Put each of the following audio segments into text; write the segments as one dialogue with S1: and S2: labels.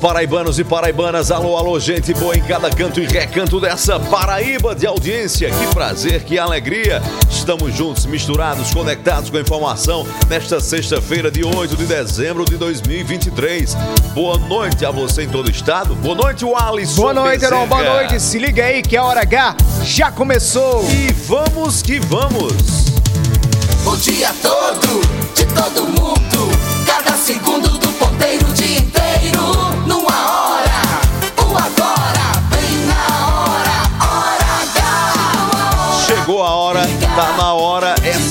S1: Paraibanos e paraibanas, alô, alô, gente boa em cada canto e recanto dessa Paraíba de audiência. Que prazer, que alegria. Estamos juntos, misturados, conectados com a informação nesta sexta-feira de 8 de dezembro de 2023. Boa noite a você em todo o estado. Boa noite, o Alisson.
S2: Boa noite, Heron. Boa noite. Se liga aí que a hora H já começou.
S1: E vamos que vamos.
S3: O dia todo, de todo mundo. Cada segundo do ponteiro, o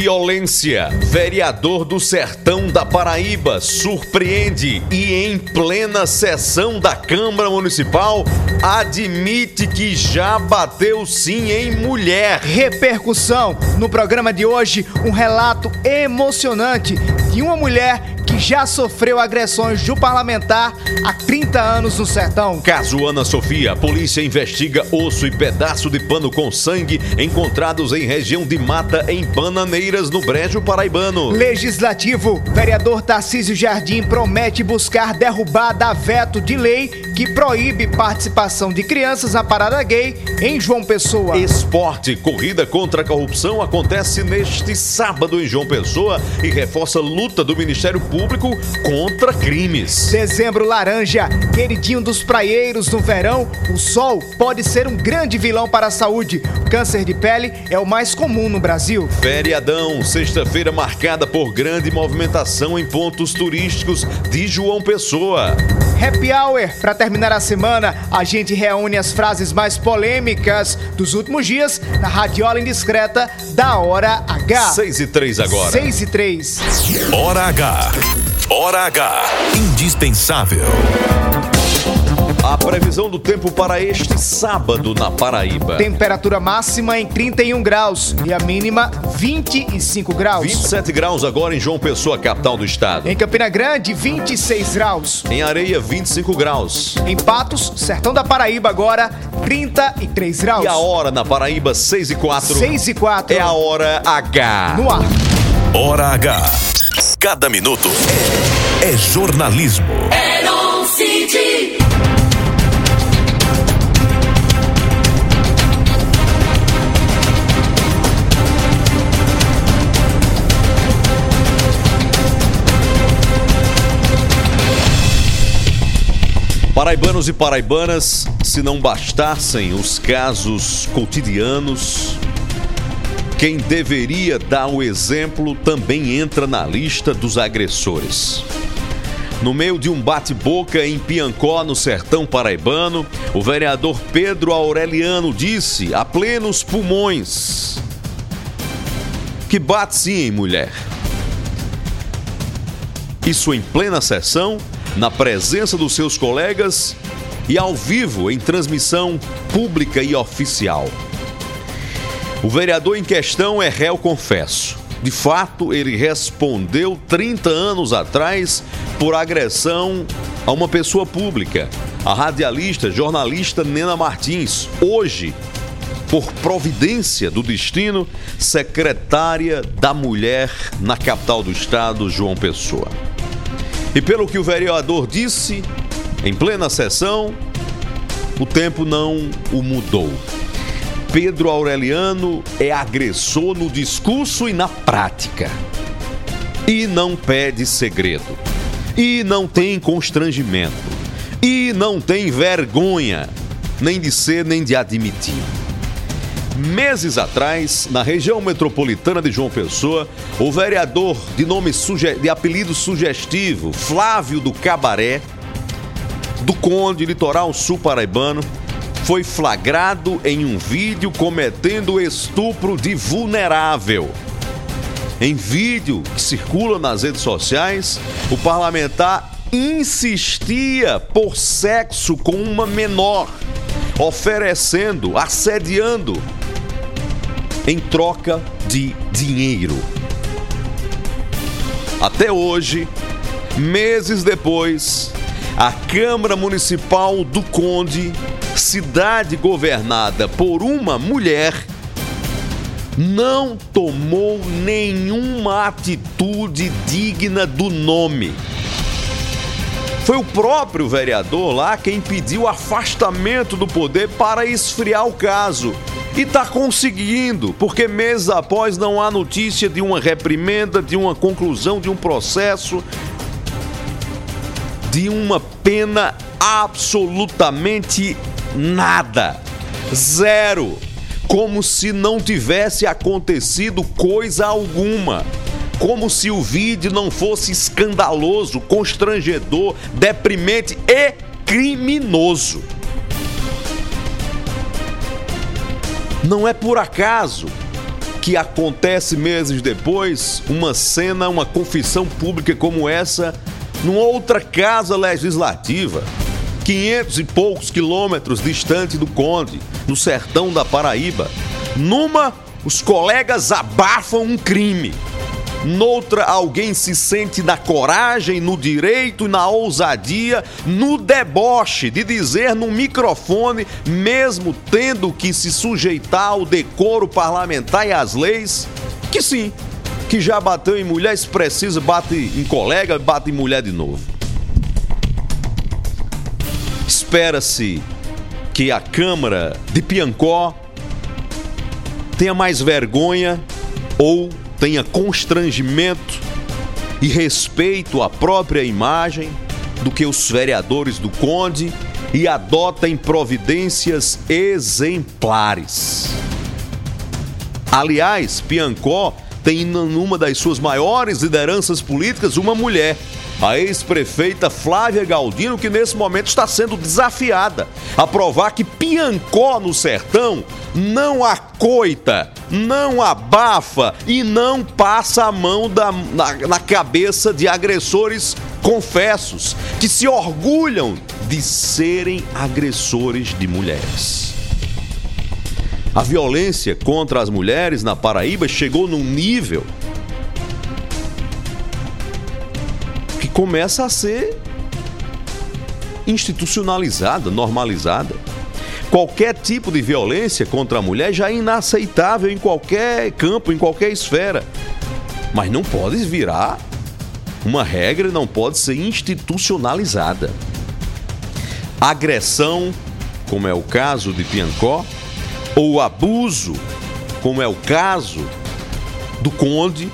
S1: Violência. Vereador do Sertão da Paraíba surpreende e, em plena sessão da Câmara Municipal, admite que já bateu sim em mulher.
S2: Repercussão. No programa de hoje, um relato emocionante de uma mulher que já sofreu agressões do parlamentar há 30 anos no sertão.
S1: Caso Ana Sofia, a polícia investiga osso e pedaço de pano com sangue encontrados em região de mata em Bananeiras, no Brejo Paraibano.
S2: Legislativo, vereador Tarcísio Jardim promete buscar derrubar da veto de lei que proíbe participação de crianças na parada gay em João Pessoa.
S1: Esporte, corrida contra a corrupção acontece neste sábado em João Pessoa e reforça a luta do Ministério Público contra crimes.
S2: Dezembro laranja, queridinho dos praieiros no verão, o sol pode ser um grande vilão para a saúde. Câncer de pele é o mais comum no Brasil.
S1: Feriadão, sexta-feira marcada por grande movimentação em pontos turísticos de João Pessoa.
S2: Happy Hour, para terminar a semana, a gente reúne as frases mais polêmicas dos últimos dias na Radiola Indiscreta da Hora H.
S1: 6 e 3 agora.
S2: 6 e 3.
S4: Hora H. Hora H. Indispensável.
S1: A previsão do tempo para este sábado na Paraíba.
S2: Temperatura máxima em 31 graus e a mínima 25 graus.
S1: 27 graus agora em João Pessoa, capital do estado.
S2: Em Campina Grande, 26 graus.
S1: Em Areia, 25 graus.
S2: Em Patos, sertão da Paraíba agora, 33 graus.
S1: E a hora na Paraíba, 6 e 4.
S2: 6 e 4.
S1: É a hora H.
S2: No ar.
S4: Hora H. Cada minuto é, é jornalismo.
S3: City.
S1: Paraibanos e paraibanas, se não bastassem os casos cotidianos, quem deveria dar o exemplo também entra na lista dos agressores. No meio de um bate-boca em Piancó, no sertão paraibano, o vereador Pedro Aureliano disse, a plenos pulmões, que bate sim mulher. Isso em plena sessão, na presença dos seus colegas e ao vivo em transmissão pública e oficial. O vereador em questão é réu confesso. De fato, ele respondeu 30 anos atrás por agressão a uma pessoa pública, a radialista, jornalista Nena Martins. Hoje, por providência do destino, secretária da Mulher na capital do estado, João Pessoa. E pelo que o vereador disse em plena sessão, o tempo não o mudou. Pedro Aureliano é agressor no discurso e na prática. E não pede segredo. E não tem constrangimento. E não tem vergonha, nem de ser nem de admitir. Meses atrás, na região metropolitana de João Pessoa, o vereador de nome de apelido sugestivo, Flávio do Cabaré, do Conde Litoral Sul Paraibano, foi flagrado em um vídeo cometendo estupro de vulnerável. Em vídeo que circula nas redes sociais, o parlamentar insistia por sexo com uma menor, oferecendo, assediando em troca de dinheiro. Até hoje, meses depois, a Câmara Municipal do Conde cidade governada por uma mulher não tomou nenhuma atitude digna do nome. Foi o próprio vereador lá quem pediu afastamento do poder para esfriar o caso. E está conseguindo, porque meses após não há notícia de uma reprimenda, de uma conclusão de um processo, de uma pena absolutamente nada. Zero. Como se não tivesse acontecido coisa alguma. Como se o vídeo não fosse escandaloso, constrangedor, deprimente e criminoso. Não é por acaso que acontece meses depois uma cena, uma confissão pública como essa, numa outra casa legislativa. 500 e poucos quilômetros distante do Conde, no sertão da Paraíba. Numa, os colegas abafam um crime. Noutra, alguém se sente na coragem, no direito na ousadia, no deboche de dizer no microfone, mesmo tendo que se sujeitar ao decoro parlamentar e às leis, que sim, que já bateu em mulher, se precisa, bate em colega, bate em mulher de novo. Espera-se que a Câmara de Piancó tenha mais vergonha ou tenha constrangimento e respeito à própria imagem do que os vereadores do Conde e adotem providências exemplares. Aliás, Piancó tem numa das suas maiores lideranças políticas uma mulher a ex-prefeita Flávia Galdino, que nesse momento está sendo desafiada a provar que Piancó no sertão não acoita, não abafa e não passa a mão da, na, na cabeça de agressores confessos que se orgulham de serem agressores de mulheres. A violência contra as mulheres na Paraíba chegou num nível começa a ser institucionalizada, normalizada. Qualquer tipo de violência contra a mulher já é inaceitável em qualquer campo, em qualquer esfera. Mas não pode virar uma regra, não pode ser institucionalizada. Agressão, como é o caso de Piancó, ou abuso, como é o caso do Conde,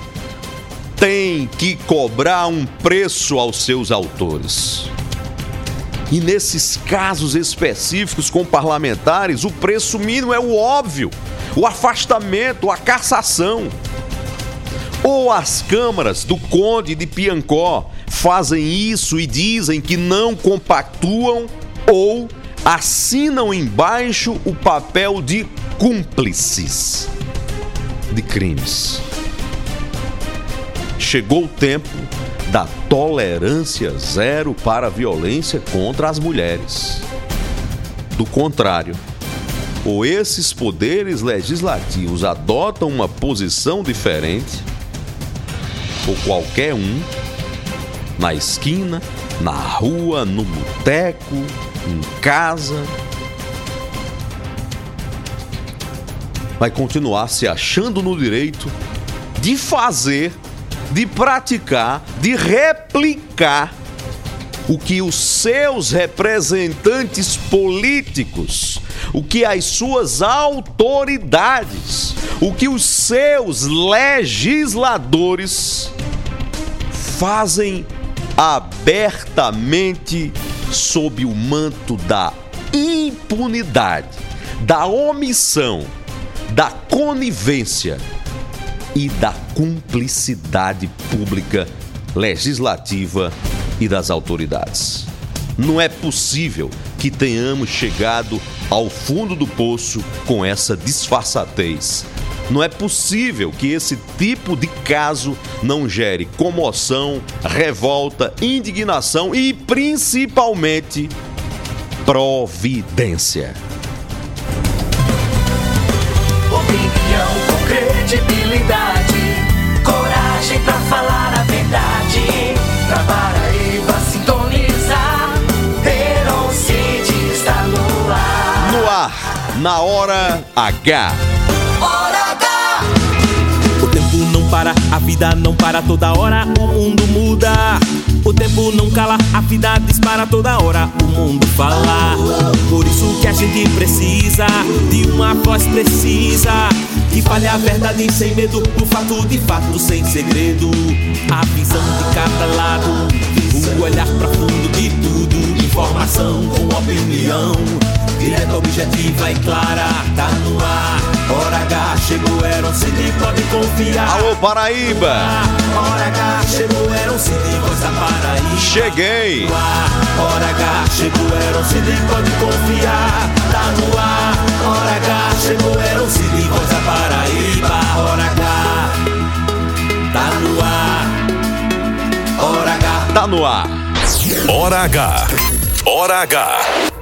S1: tem que cobrar um preço aos seus autores. E nesses casos específicos com parlamentares, o preço mínimo é o óbvio: o afastamento, a cassação. Ou as câmaras do Conde de Piancó fazem isso e dizem que não compactuam ou assinam embaixo o papel de cúmplices de crimes chegou o tempo da tolerância zero para a violência contra as mulheres. Do contrário, ou esses poderes legislativos adotam uma posição diferente, ou qualquer um, na esquina, na rua, no boteco, em casa, vai continuar se achando no direito de fazer, de praticar, de replicar o que os seus representantes políticos, o que as suas autoridades, o que os seus legisladores fazem abertamente sob o manto da impunidade, da omissão, da conivência e da cumplicidade pública, legislativa e das autoridades. Não é possível que tenhamos chegado ao fundo do poço com essa disfarçatez. Não é possível que esse tipo de caso não gere comoção, revolta, indignação e principalmente providência.
S3: Credibilidade, coragem pra falar a verdade. Pra Paraíba sintonizar, Heron City está no ar.
S1: No ar, na hora H.
S3: Hora H!
S5: O tempo não para, a vida não para toda hora, o mundo muda. O tempo não cala, a vida dispara toda hora, o mundo fala. Por isso que a gente precisa de uma voz precisa. Que fale a verdade sem medo, o fato de fato sem segredo. A visão de cada lado, o olhar profundo de tudo. Informação com opinião, direta, objetiva e clara. Tá no ar, hora H chegou, era um CD, pode confiar.
S1: Alô, Paraíba!
S5: Hora H chegou, um CD, voz da Paraíba.
S1: Cheguei!
S5: Hora H chegou, um CD, pode confiar. Tá no ar. Hora H chegou, era um CD, voz da Paraíba. Hora H tá no ar. Hora H.
S1: Tá no ar.
S4: Hora H. Hora H.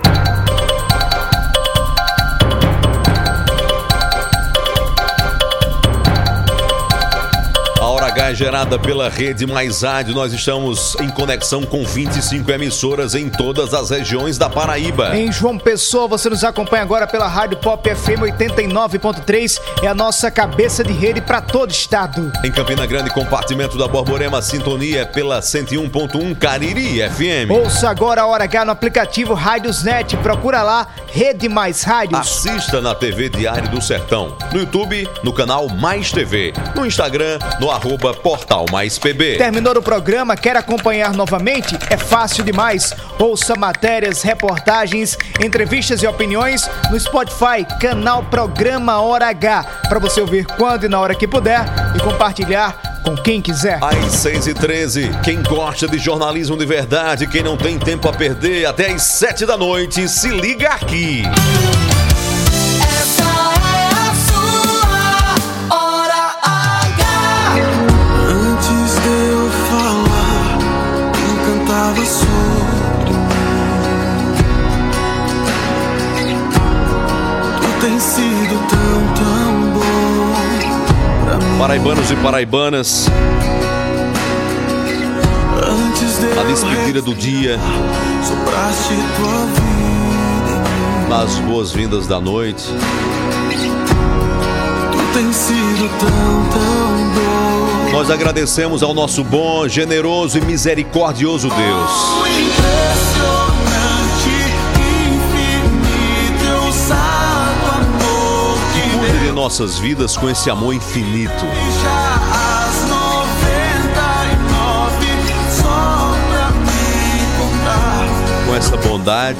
S1: é gerada pela Rede Mais Rádio. Nós estamos em conexão com 25 emissoras em todas as regiões da Paraíba.
S2: Em João Pessoa, você nos acompanha agora pela Rádio Pop FM 89.3. É a nossa cabeça de rede para todo o estado.
S1: Em Campina Grande, compartimento da Borborema, sintonia é pela 101.1 Cariri FM.
S2: Ouça agora a Hora H no aplicativo Rádiosnet. Procura lá Rede Mais Rádios.
S1: Assista na TV Diário do Sertão. No YouTube, no canal Mais TV. No Instagram, no arroba Portal Mais PB.
S2: Terminou o programa, quer acompanhar novamente? É fácil demais. Ouça matérias, reportagens, entrevistas e opiniões no Spotify, canal Programa Hora H, para você ouvir quando e na hora que puder e compartilhar com quem quiser.
S1: Às 6 e 13 quem gosta de jornalismo de verdade, quem não tem tempo a perder, até às 7 da noite, se liga aqui. Paraibanos e paraibanas, na
S6: eu
S1: despedida do dia, nas boas-vindas da noite, nós agradecemos ao nosso bom, generoso e misericordioso Deus. Nossas vidas com esse amor infinito.
S6: deixa as 99 só pra me contar.
S1: com essa bondade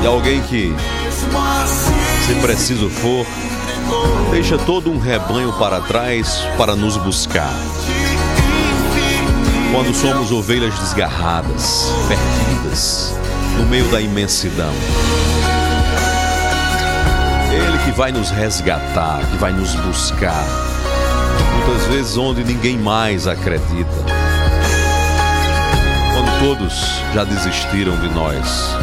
S1: de alguém que,
S6: assim,
S1: se preciso for, deixa todo um rebanho para trás para nos buscar. Quando somos ovelhas desgarradas, perdidas, no meio da imensidão. Vai nos resgatar, que vai nos buscar. Muitas vezes onde ninguém mais acredita. Quando todos já desistiram de nós.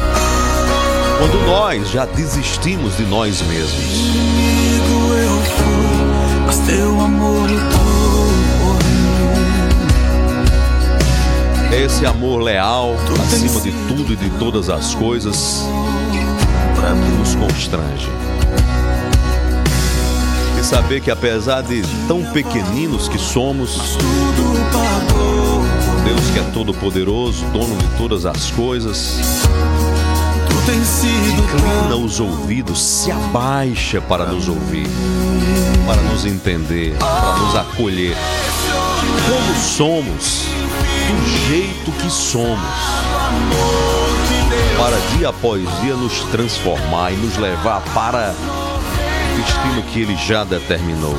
S1: Quando nós já desistimos de nós mesmos.
S6: Inimigo eu fui, mas teu amor.
S1: É esse amor leal, acima de tudo e de todas as coisas, que nos constrange. Saber que apesar de tão pequeninos que somos, Deus que é todo poderoso, dono de todas as coisas, inclina os ouvidos, se abaixa para nos ouvir, para nos entender, para nos acolher. Como somos, do jeito que somos, para dia após dia nos transformar e nos levar para destino que Ele já determinou.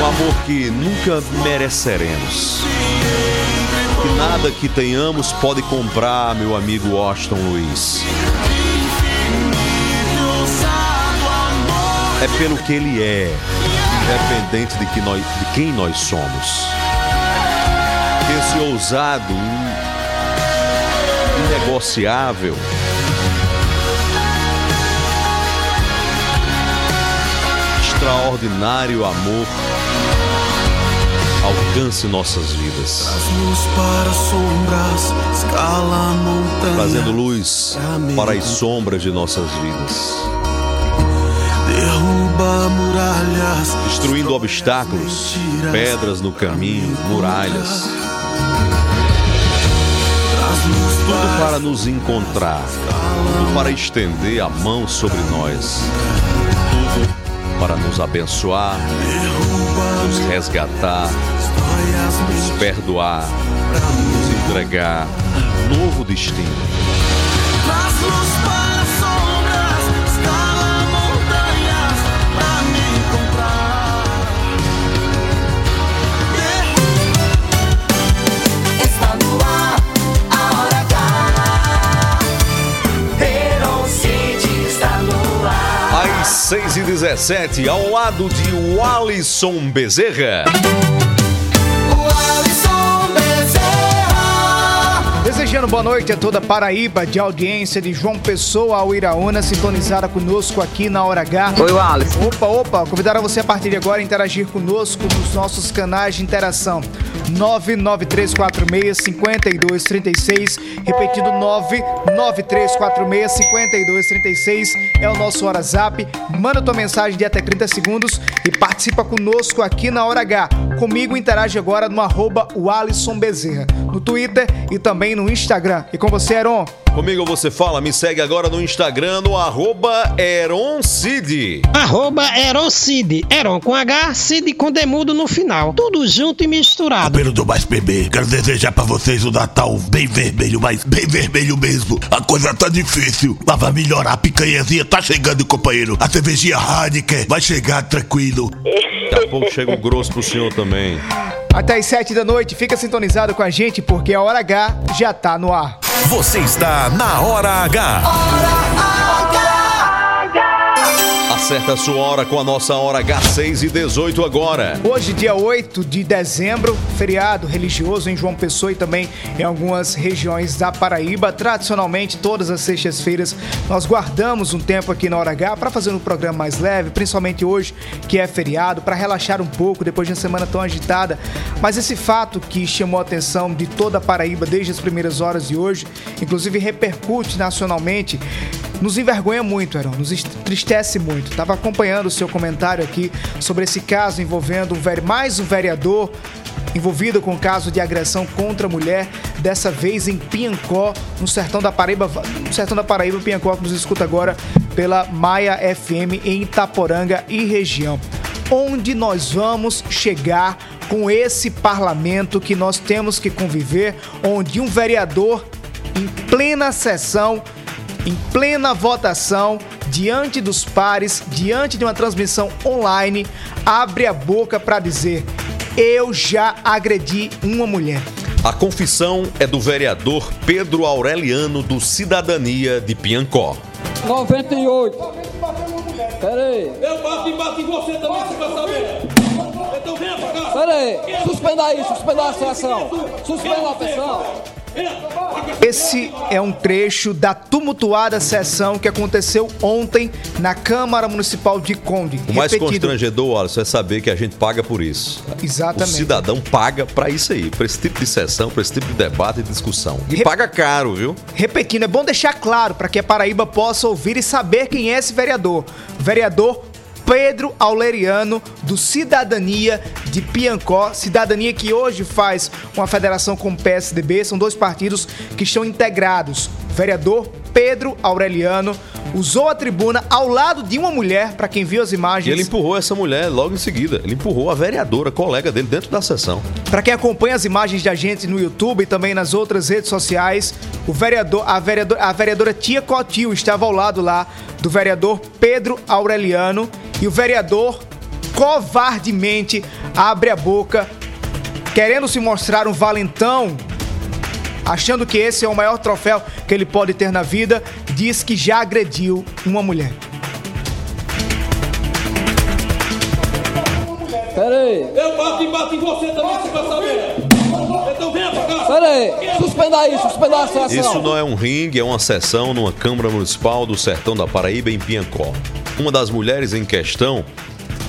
S1: Um amor que nunca mereceremos. Que nada que tenhamos pode comprar, meu amigo Washington Luiz. É pelo que ele é, independente de, que nós, de quem nós somos. Esse ousado, inegociável, extraordinário amor alcance nossas vidas,
S6: Luz para sombras, escala montanha.
S1: trazendo luz para as sombras de nossas vidas,
S6: Derruba muralhas,
S1: destruindo obstáculos, pedras no caminho, muralhas, tudo para nos encontrar, tudo para estender a mão sobre nós, tudo para nos abençoar, nos resgatar, nos perdoar, nos entregar um novo destino. 6 e 17 ao lado de Walisson Bezerra.
S3: O Alisson Bezerra.
S2: Desejando boa noite a toda Paraíba, de audiência de João Pessoa ao Iraúna, sintonizada conosco aqui na Hora H.
S7: Oi, Wallace.
S2: Opa, opa, convidar a você a partir de agora a interagir conosco nos nossos canais de interação. 99346-5236, repetindo 99346-5236 é o nosso WhatsApp. Manda tua mensagem de até 30 segundos e participa conosco aqui na Hora H. Comigo interage agora no arroba Alisson Bezerra, no Twitter e também no Instagram. E com você, Heron?
S1: Comigo você fala, me segue agora no Instagram no arroba Eroncid.
S7: Arroba Eroncid. Eron com H, Cid com demudo no final. Tudo junto e misturado.
S8: Pelo do Mais Bebê, quero desejar pra vocês um Natal bem vermelho, mas bem vermelho mesmo. A coisa tá difícil, mas vai melhorar. A picanhazinha tá chegando, companheiro. A cervejinha Heineken vai chegar tranquilo.
S1: Daqui a pouco chega o grosso pro senhor também.
S2: Até às 7 da noite, fica sintonizado com a gente porque a Hora H já tá no ar.
S4: Você está na Hora H.
S1: Acerta a sua hora com a nossa hora H6 e 18 agora.
S2: Hoje, dia 8 de dezembro, feriado religioso em João Pessoa e também em algumas regiões da Paraíba. Tradicionalmente, todas as sextas-feiras, nós guardamos um tempo aqui na Hora H para fazer um programa mais leve, principalmente hoje, que é feriado, para relaxar um pouco depois de uma semana tão agitada. Mas esse fato que chamou a atenção de toda a Paraíba desde as primeiras horas de hoje, inclusive repercute nacionalmente, nos envergonha muito, Heron, nos entristece muito. Estava acompanhando o seu comentário aqui sobre esse caso envolvendo um mais um vereador envolvido com o caso de agressão contra a mulher, dessa vez em Piancó, no sertão da Paraíba, no sertão da Paraíba, Piancó, que nos escuta agora pela Maia FM em Itaporanga e região. Onde nós vamos chegar com esse parlamento que nós temos que conviver, onde um vereador em plena sessão em plena votação, diante dos pares, diante de uma transmissão online, abre a boca para dizer: Eu já agredi uma mulher.
S1: A confissão é do vereador Pedro Aureliano do Cidadania de Piancó.
S9: 98. Pera aí.
S10: Eu bato e bato em você também, se vai saber.
S9: Pera aí, suspenda aí, suspenda a sessão. Suspenda a sessão.
S2: Esse é um trecho da tumultuada sessão que aconteceu ontem na Câmara Municipal de Conde.
S1: O mais
S2: Repetido.
S1: constrangedor, Alisson, é saber que a gente paga por isso.
S2: Exatamente.
S1: O cidadão paga pra isso aí, pra esse tipo de sessão, pra esse tipo de debate e discussão. E paga caro, viu?
S2: Repetindo, é bom deixar claro para que a Paraíba possa ouvir e saber quem é esse vereador. Vereador Pedro Auleriano, do Cidadania de Piancó. Cidadania que hoje faz uma federação com o PSDB. São dois partidos que estão integrados. Vereador Pedro Aureliano usou a tribuna ao lado de uma mulher, para quem viu as
S1: E
S2: imagens.
S1: ele empurrou essa mulher logo em seguida. Ele empurrou a vereadora, colega dele, dentro da sessão.
S2: Para quem acompanha as imagens da gente no YouTube e também nas outras redes sociais, o vereador, a, vereadora, a vereadora Tia Cotil estava ao lado lá do vereador Pedro Aureliano e o vereador covardemente abre a boca, querendo se mostrar um valentão, achando que esse é o maior troféu que ele pode ter na vida, diz que já agrediu uma mulher.
S9: Pera aí,
S10: Eu bato e bato em você também, se quer saber. Então venha pra cá.
S9: pera aí, suspenda aí, suspenda a sessão.
S1: Isso não é um ringue, é uma sessão numa Câmara Municipal do Sertão da Paraíba, em Piancó. Uma das mulheres em questão,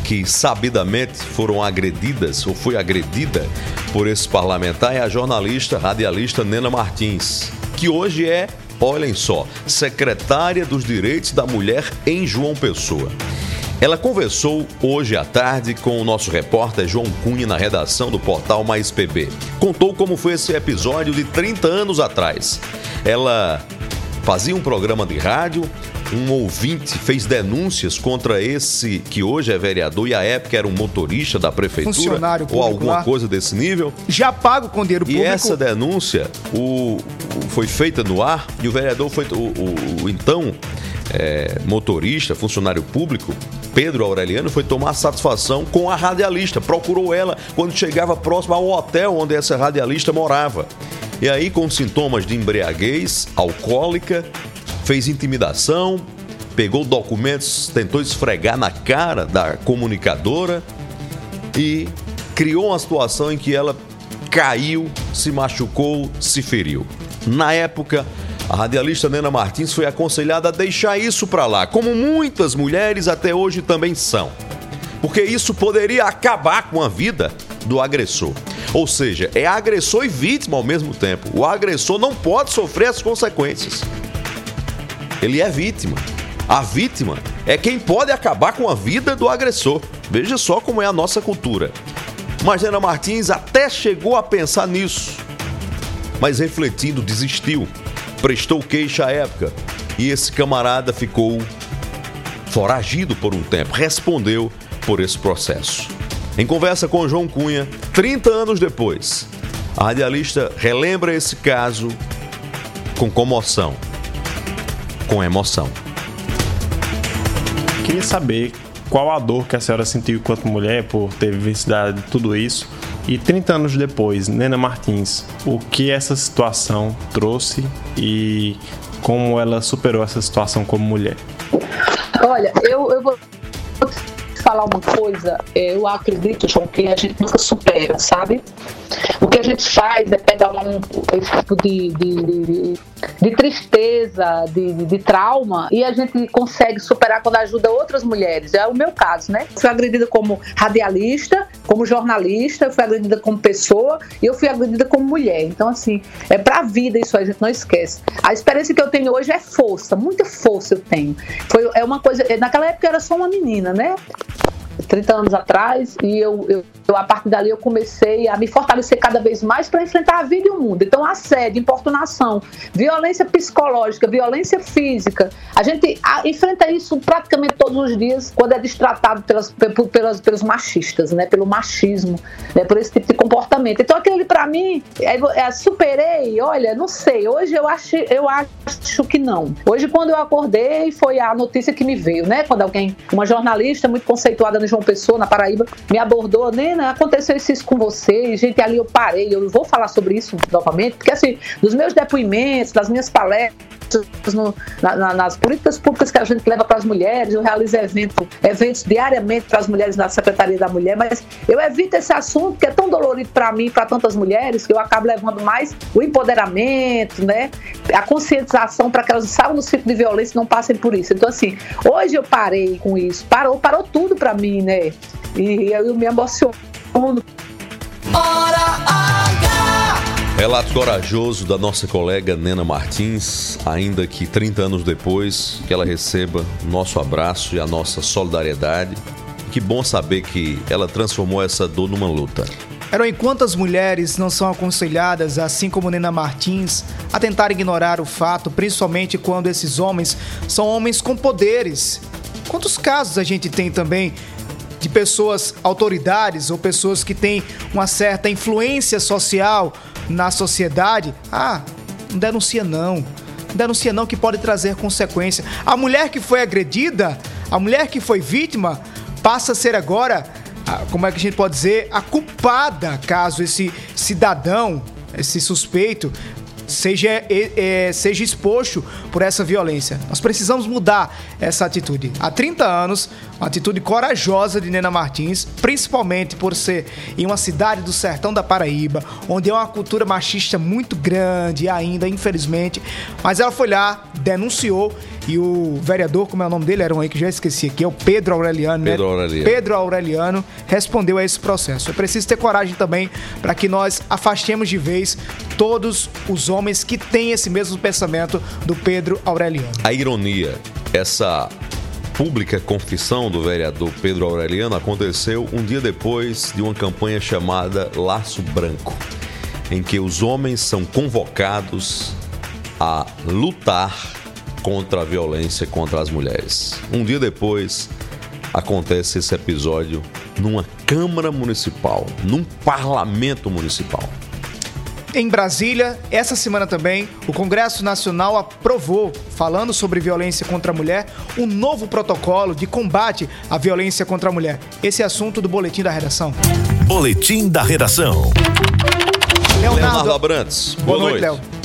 S1: que sabidamente foram agredidas ou foi agredida por esse parlamentar, é a jornalista, radialista Nena Martins, que hoje é, olhem só, secretária dos Direitos da Mulher em João Pessoa. Ela conversou hoje à tarde com o nosso repórter João Cunha na redação do portal Mais PB. Contou como foi esse episódio de 30 anos atrás. Ela fazia um programa de rádio, um ouvinte fez denúncias contra esse que hoje é vereador e à época era um motorista da prefeitura
S2: Funcionário
S1: ou alguma
S2: lá.
S1: coisa desse nível.
S2: Já pago com dinheiro
S1: E
S2: público.
S1: essa denúncia o, o- foi feita no ar e o vereador foi. O, o- o então é, motorista, funcionário público, Pedro Aureliano, foi tomar satisfação com a radialista. Procurou ela quando chegava próximo ao hotel onde essa radialista morava. E aí, com sintomas de embriaguez alcoólica, fez intimidação, pegou documentos, tentou esfregar na cara da comunicadora e criou uma situação em que ela caiu, se machucou, se feriu. Na época, a radialista Nena Martins foi aconselhada a deixar isso para lá, como muitas mulheres até hoje também são. Porque isso poderia acabar com a vida do agressor. Ou seja, é agressor e vítima ao mesmo tempo. O agressor não pode sofrer as consequências. Ele é vítima. A vítima é quem pode acabar com a vida do agressor. Veja só como é a nossa cultura. Ana Martins até chegou a pensar nisso. Mas refletindo, desistiu. Prestou queixa à época. E esse camarada ficou foragido por um tempo. Respondeu por esse processo. Em conversa com João Cunha, 30 anos depois, a radialista relembra esse caso com comoção, com emoção.
S11: Queria saber qual a dor que a senhora sentiu enquanto mulher por ter vivenciado tudo isso. E 30 anos depois, Nena Martins, o que essa situação trouxe e como ela superou essa situação como mulher?
S12: Olha, eu, eu vou te falar uma coisa, é, eu acredito, João, que a gente nunca supera, sabe? O que a gente faz é pegar um, esse tipo de, de, de, de tristeza, de, de, trauma, e a gente consegue superar quando ajuda outras mulheres. É o meu caso, né? Fui agredida como radialista, como jornalista, eu fui agredida como pessoa e eu fui agredida como mulher. Então, assim, é pra vida isso, a gente não esquece. A experiência que eu tenho hoje é força, muita força eu tenho. Foi, é uma coisa. Naquela época eu era só uma menina, né? 30 anos atrás, e eu, eu, eu, a partir dali eu comecei a me fortalecer cada vez mais para enfrentar a vida e o mundo. Então, assédio, importunação, violência psicológica, violência física, a gente enfrenta isso praticamente todos os dias quando é destratado pelas, pelas, pelos machistas, né? Pelo machismo, né? Por esse tipo de comportamento. Então, ali para mim, é, é, superei, olha, não sei, hoje eu acho, eu acho que não. Hoje, quando eu acordei, foi a notícia que me veio, né? Quando alguém, uma jornalista muito conceituada no João Pessoa, na Paraíba, me abordou, Nena, aconteceu isso, com você, gente, ali eu parei, eu vou falar sobre isso novamente, porque assim, dos meus depoimentos, das minhas palestras, no, na, na, nas políticas públicas que a gente leva para as mulheres. Eu realizo evento, eventos diariamente para as mulheres na Secretaria da Mulher, mas eu evito esse assunto que é tão dolorido para mim, para tantas mulheres, que eu acabo levando mais o empoderamento, né? A conscientização para que elas saiam do ciclo de violência e não passem por isso. Então, assim, hoje eu parei com isso, parou, parou tudo para mim, né? E eu me emociono.
S1: Relato corajoso da nossa colega Nena Martins, ainda que 30 anos depois, que ela receba nosso abraço e a nossa solidariedade. Que bom saber que ela transformou essa dor numa luta.
S2: Eram em quantas mulheres não são aconselhadas, assim como Nena Martins, a tentar ignorar o fato, principalmente quando esses homens são homens com poderes? Quantos casos a gente tem também de pessoas autoridades ou pessoas que têm uma certa influência social na sociedade? Ah, não denuncia não. Denuncia não que pode trazer consequência. A mulher que foi agredida, a mulher que foi vítima, passa a ser agora como é que a gente pode dizer, a culpada caso esse cidadão, esse suspeito, seja, é, seja exposto por essa violência. Nós precisamos mudar essa atitude. Há 30 anos, uma atitude corajosa de Nena Martins, principalmente por ser em uma cidade do sertão da Paraíba, onde é uma cultura machista muito grande ainda, infelizmente. Mas ela foi lá, denunciou e o vereador, como é o nome dele, era um aí que já esqueci aqui, é o Pedro Aureliano,
S1: Pedro
S2: né?
S1: Aureliano.
S2: Pedro Aureliano respondeu a esse processo. É preciso ter coragem também para que nós afastemos de vez todos os homens que têm esse mesmo pensamento do Pedro Aureliano.
S1: A ironia, essa pública confissão do vereador Pedro Aureliano aconteceu um dia depois de uma campanha chamada Laço Branco, em que os homens são convocados a lutar contra a violência contra as mulheres. Um dia depois acontece esse episódio numa Câmara Municipal, num Parlamento Municipal.
S2: Em Brasília, essa semana também, o Congresso Nacional aprovou, falando sobre violência contra a mulher, um novo protocolo de combate à violência contra a mulher. Esse é assunto do Boletim da Redação.
S4: Boletim da Redação.
S2: Leonardo,
S1: Leonardo Abrantes, boa,
S2: boa noite,
S1: noite.
S2: Léo.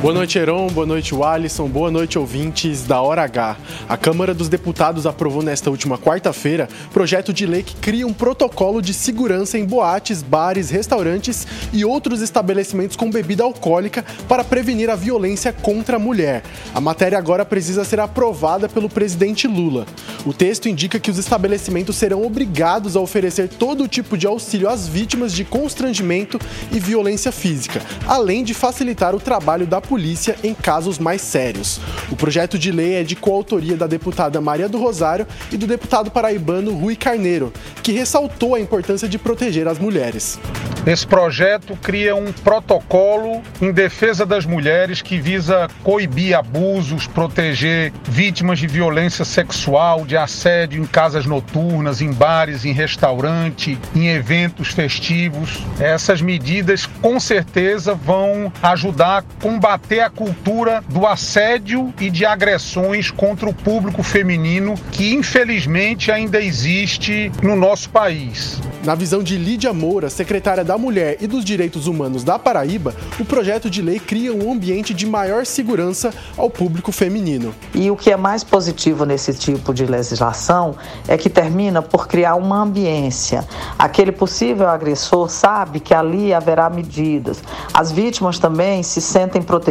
S11: Boa noite, Heron. Boa noite, Alisson. Boa noite, ouvintes da Hora H. A Câmara dos Deputados aprovou nesta última quarta-feira projeto de lei que cria um protocolo de segurança em boates, bares, restaurantes e outros estabelecimentos com bebida alcoólica para prevenir a violência contra a mulher. A matéria agora precisa ser aprovada pelo presidente Lula. O texto indica que os estabelecimentos serão obrigados a oferecer todo tipo de auxílio às vítimas de constrangimento e violência física, além de facilitar o trabalho da polícia em casos mais sérios. O projeto de lei é de coautoria da deputada Maria do Rosário e do deputado paraibano Rui Carneiro, que ressaltou a importância de proteger as mulheres.
S13: Esse projeto cria um protocolo em defesa das mulheres que visa coibir abusos, proteger vítimas de violência sexual, de assédio em casas noturnas, em bares, em restaurante, em eventos festivos. Essas medidas com certeza vão ajudar a combater a cultura do assédio e de agressões contra o público feminino que infelizmente ainda existe no nosso país.
S11: Na visão de Lídia Moura, secretária da Mulher e dos Direitos Humanos da Paraíba, o projeto de lei cria um ambiente de maior segurança ao público feminino.
S14: E o que é mais positivo nesse tipo de legislação é que termina por criar uma ambiência. Aquele possível agressor sabe que ali haverá medidas. As vítimas também se sentem protegidas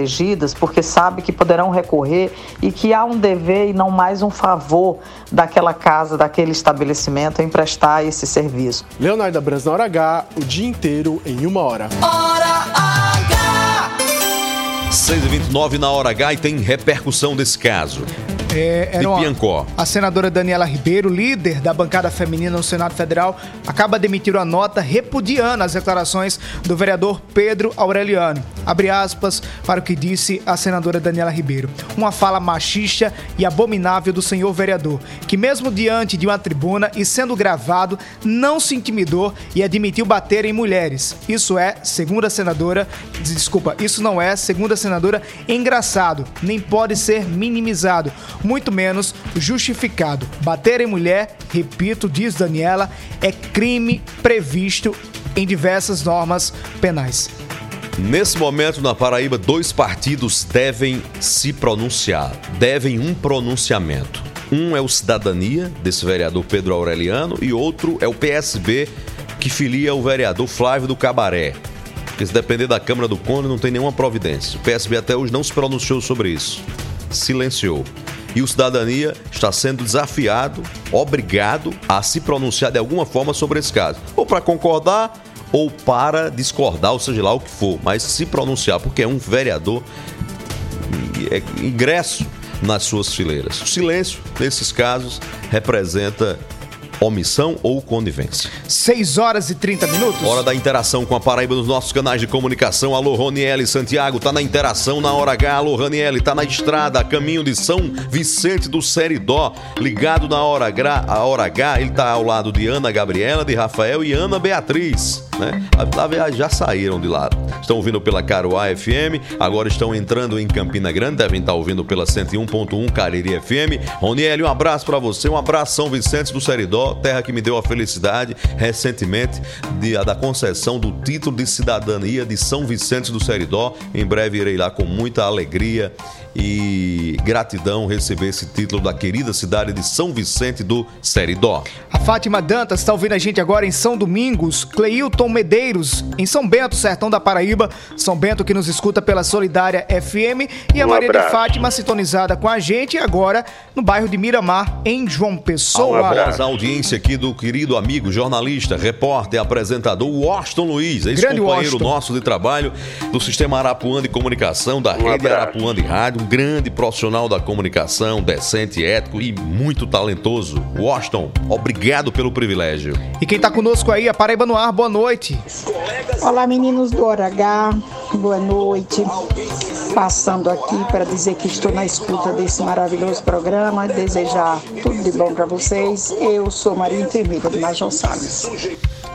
S14: porque sabe que poderão recorrer e que há um dever e não mais um favor daquela casa, daquele estabelecimento em prestar esse serviço.
S11: Leonardo Abrantes na Hora H, o dia inteiro em uma hora.
S3: Hora H.
S1: 6h29 na hora H e tem repercussão desse caso.
S2: É,
S1: De
S2: era uma-
S1: Piancó.
S2: a senadora Daniela Ribeiro, líder da bancada feminina no Senado Federal, acaba de emitir uma nota repudiando as declarações do vereador Pedro Aureliano. Abre aspas para o que disse a senadora Daniela Ribeiro. Uma fala machista e abominável do senhor vereador, que mesmo diante de uma tribuna e sendo gravado, não se intimidou e admitiu bater em mulheres. Isso é, segundo a senadora, desculpa, isso não é, segundo a senadora, engraçado, nem pode ser minimizado, muito menos justificado. Bater em mulher, repito, diz Daniela, é crime previsto em diversas normas penais.
S1: Nesse momento, na Paraíba, dois partidos devem se pronunciar, devem um pronunciamento. Um é o Cidadania, desse vereador Pedro Aureliano, e outro é o PSB, que filia o vereador Flávio do Cabaré. Porque se depender da Câmara do Conde, não tem nenhuma providência. O PSB até hoje não se pronunciou sobre isso. Silenciou. E o Cidadania está sendo desafiado, obrigado a se pronunciar de alguma forma sobre esse caso. Ou para concordar, ou para discordar, ou seja lá o que for, mas se pronunciar, porque é um vereador é ingresso nas suas fileiras. O silêncio, nesses casos, representa omissão ou conivência.
S2: 6 horas e 30 minutos.
S1: Hora da interação com a Paraíba nos nossos canais de comunicação. Alô, Roniele Santiago, tá na interação na hora H. Alô, Roniele, tá na estrada, a caminho de São Vicente do Seridó. Ligado na hora H, a hora H, ele tá ao lado de Ana Gabriela, de Rafael e Ana Beatriz. Né? Já saíram de lá. Estão ouvindo pela Caruá FM, agora estão entrando em Campina Grande, devem estar ouvindo pela 101.1 Cariri FM. Roniele, um abraço para você, um abraço São Vicente do Seridó, terra que me deu a felicidade recentemente de, da concessão do título de cidadania de São Vicente do Seridó. Em breve irei lá com muita alegria e gratidão receber esse título da querida cidade de São Vicente do Seridó.
S2: A Fátima Dantas está ouvindo a gente agora em São Domingos, Cleilton Medeiros, em São Bento, sertão da Paraíba, São Bento que nos escuta pela Solidária FM e a
S15: Um
S2: Maria
S15: abraço.
S2: de Fátima sintonizada com a gente agora no bairro de Miramar, em João Pessoa.
S1: Após a audiência aqui do querido amigo, jornalista, repórter, apresentador Washington Luiz, ex-companheiro nosso de trabalho do Sistema Arapuã de Comunicação, da Rede Arapuã de Rádio, um grande profissional da comunicação, decente, ético e muito talentoso. Washington, obrigado pelo privilégio.
S2: E quem está conosco aí, a Paraíba no ar, boa noite.
S16: Olá, meninos do Hora H, boa noite. Passando aqui para dizer que estou na escuta desse maravilhoso programa, desejar tudo de bom para vocês. Eu sou Maria Enfermeira de Major Salles.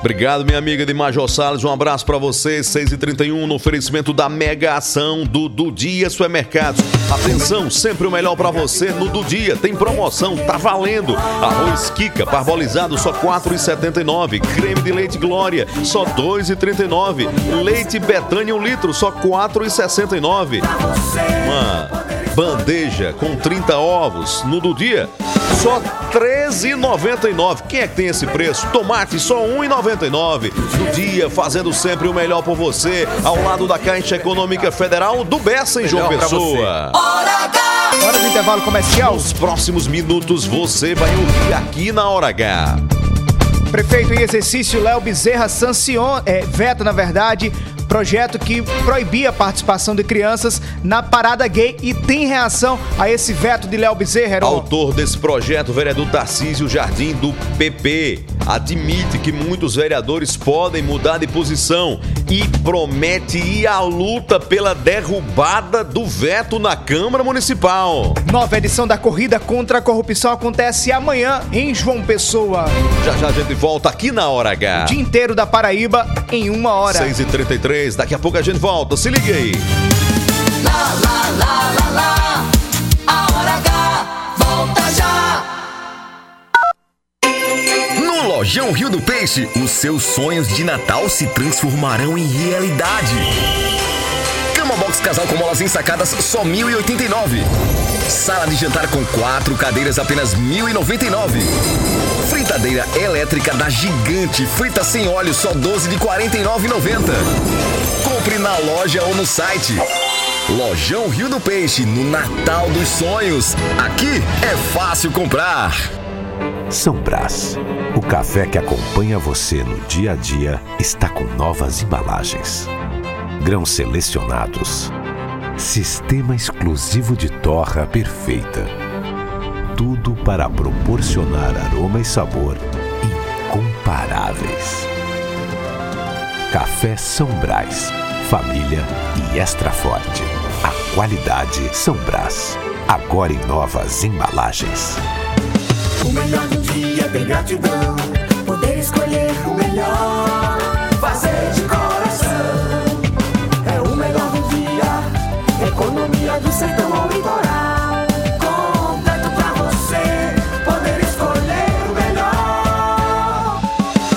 S1: Obrigado, minha amiga de Major Salles. Um abraço pra você. 6h31 no oferecimento da mega ação do Do Dia Supermercados. Atenção, sempre o melhor pra você no Do Dia. Tem promoção, tá valendo. Arroz Kika, parbolizado, só R$ 4,79. Creme de leite Glória, só R$ 2,39. Leite Betânia, 1 litro, só R$ 4,69. Uma bandeja com 30 ovos no Do Dia, só R$ 13,99. Quem é que tem esse preço? Tomate só R$ 1,99. Do dia, fazendo sempre o melhor por você, ao lado da Caixa Econômica Federal do Bessa em João Pessoa.
S2: Hora do intervalo comercial.
S1: Nos próximos minutos você vai ouvir aqui na Hora H.
S2: Prefeito em exercício Léo Bezerra sanciona, é, veta, na verdade, projeto que proibia a participação de crianças na parada gay e tem reação a esse veto de Léo Bezerra, Heron.
S1: Autor desse projeto, vereador Tarcísio Jardim, do PP, admite que muitos vereadores podem mudar de posição e promete ir à luta pela derrubada do veto na Câmara Municipal.
S2: Nova edição da corrida contra a corrupção acontece amanhã em João Pessoa.
S1: Já já a gente volta aqui na Hora H.
S2: Dia inteiro da Paraíba em uma hora.
S1: 6h33, daqui a pouco a gente volta. Se liga aí.
S3: Lá, lá, lá, lá, lá. A hora H volta já.
S17: No Lojão Rio do Peixe, os seus sonhos de Natal se transformarão em realidade. Cama box casal com molas ensacadas só 1.089. Sala de jantar com quatro cadeiras apenas 1.099. Fritadeira elétrica da Gigante, frita sem óleo só 12 de 49,90. Compre na loja ou no site. Lojão Rio do Peixe, no Natal dos Sonhos. Aqui é fácil comprar.
S18: São Brás, o café que acompanha você no dia a dia, está com novas embalagens. Grãos selecionados. Sistema exclusivo de torra perfeita. Tudo para proporcionar aroma e sabor incomparáveis. Café São Brás, família e extra forte. A qualidade São Brás, agora em novas embalagens.
S3: O melhor do dia tem gratidão. Poder escolher o melhor. Fazer de coração. do sertão ao litoral. Completo pra você poder escolher o melhor.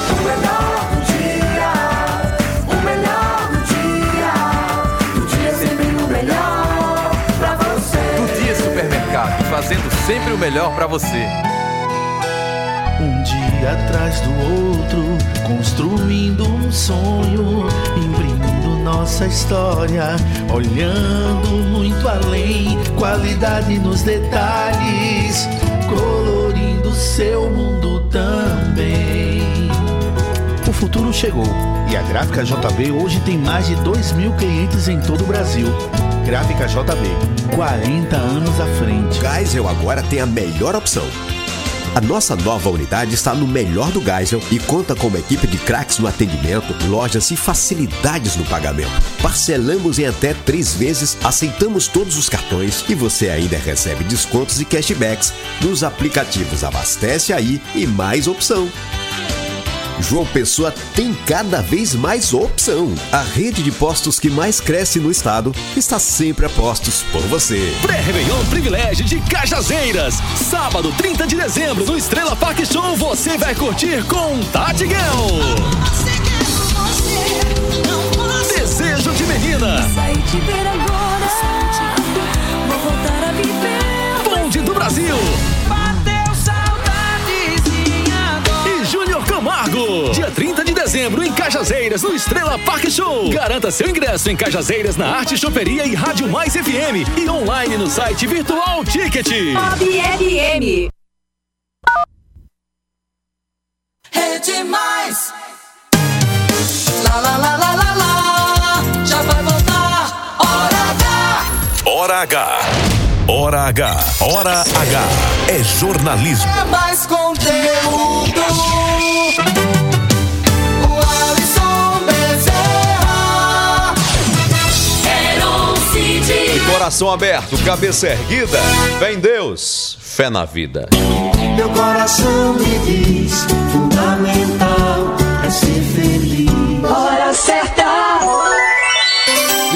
S3: O melhor do dia. O melhor do dia.
S15: Do dia sempre o melhor pra você. Do dia supermercado, fazendo sempre o melhor pra você.
S6: Um dia atrás do outro, construindo um sonho, nossa história, olhando muito além, qualidade nos detalhes, colorindo seu mundo também. O futuro chegou e a Gráfica JB hoje tem mais de 2 mil clientes em todo o Brasil. Gráfica JB, 40 anos à frente.
S19: Geisel agora tem a melhor opção. A nossa nova unidade está no melhor do Geisel e conta com uma equipe de craques no atendimento, lojas e facilidades no pagamento. Parcelamos em até três vezes, aceitamos todos os cartões e você ainda recebe descontos e cashbacks nos aplicativos Abastece Aí e Mais Opção. João Pessoa tem cada vez mais opção. A rede de postos que mais cresce no estado está sempre a postos por você.
S20: Pré-Réveillon Privilégio de Cajazeiras. Sábado, 30 de dezembro, no Estrela Park Show, você vai curtir com Tati Guel. Desejo de menina. Bonde do Brasil. Dia 30 de dezembro, em Cajazeiras, no Estrela Park Show. Garanta seu ingresso em Cajazeiras, na Arte Choperia e Rádio Mais FM. E online no site Virtual Ticket.
S3: FM. Rede Mais. Lá, lá, lá, lá, lá, lá. Já vai voltar. Hora H.
S4: Hora H. Hora H. Hora H. É jornalismo.
S3: É mais conteúdo.
S1: Coração aberto, cabeça erguida, fé em Deus, fé na vida.
S6: Meu coração me diz: fundamental é ser feliz.
S3: Hora certa.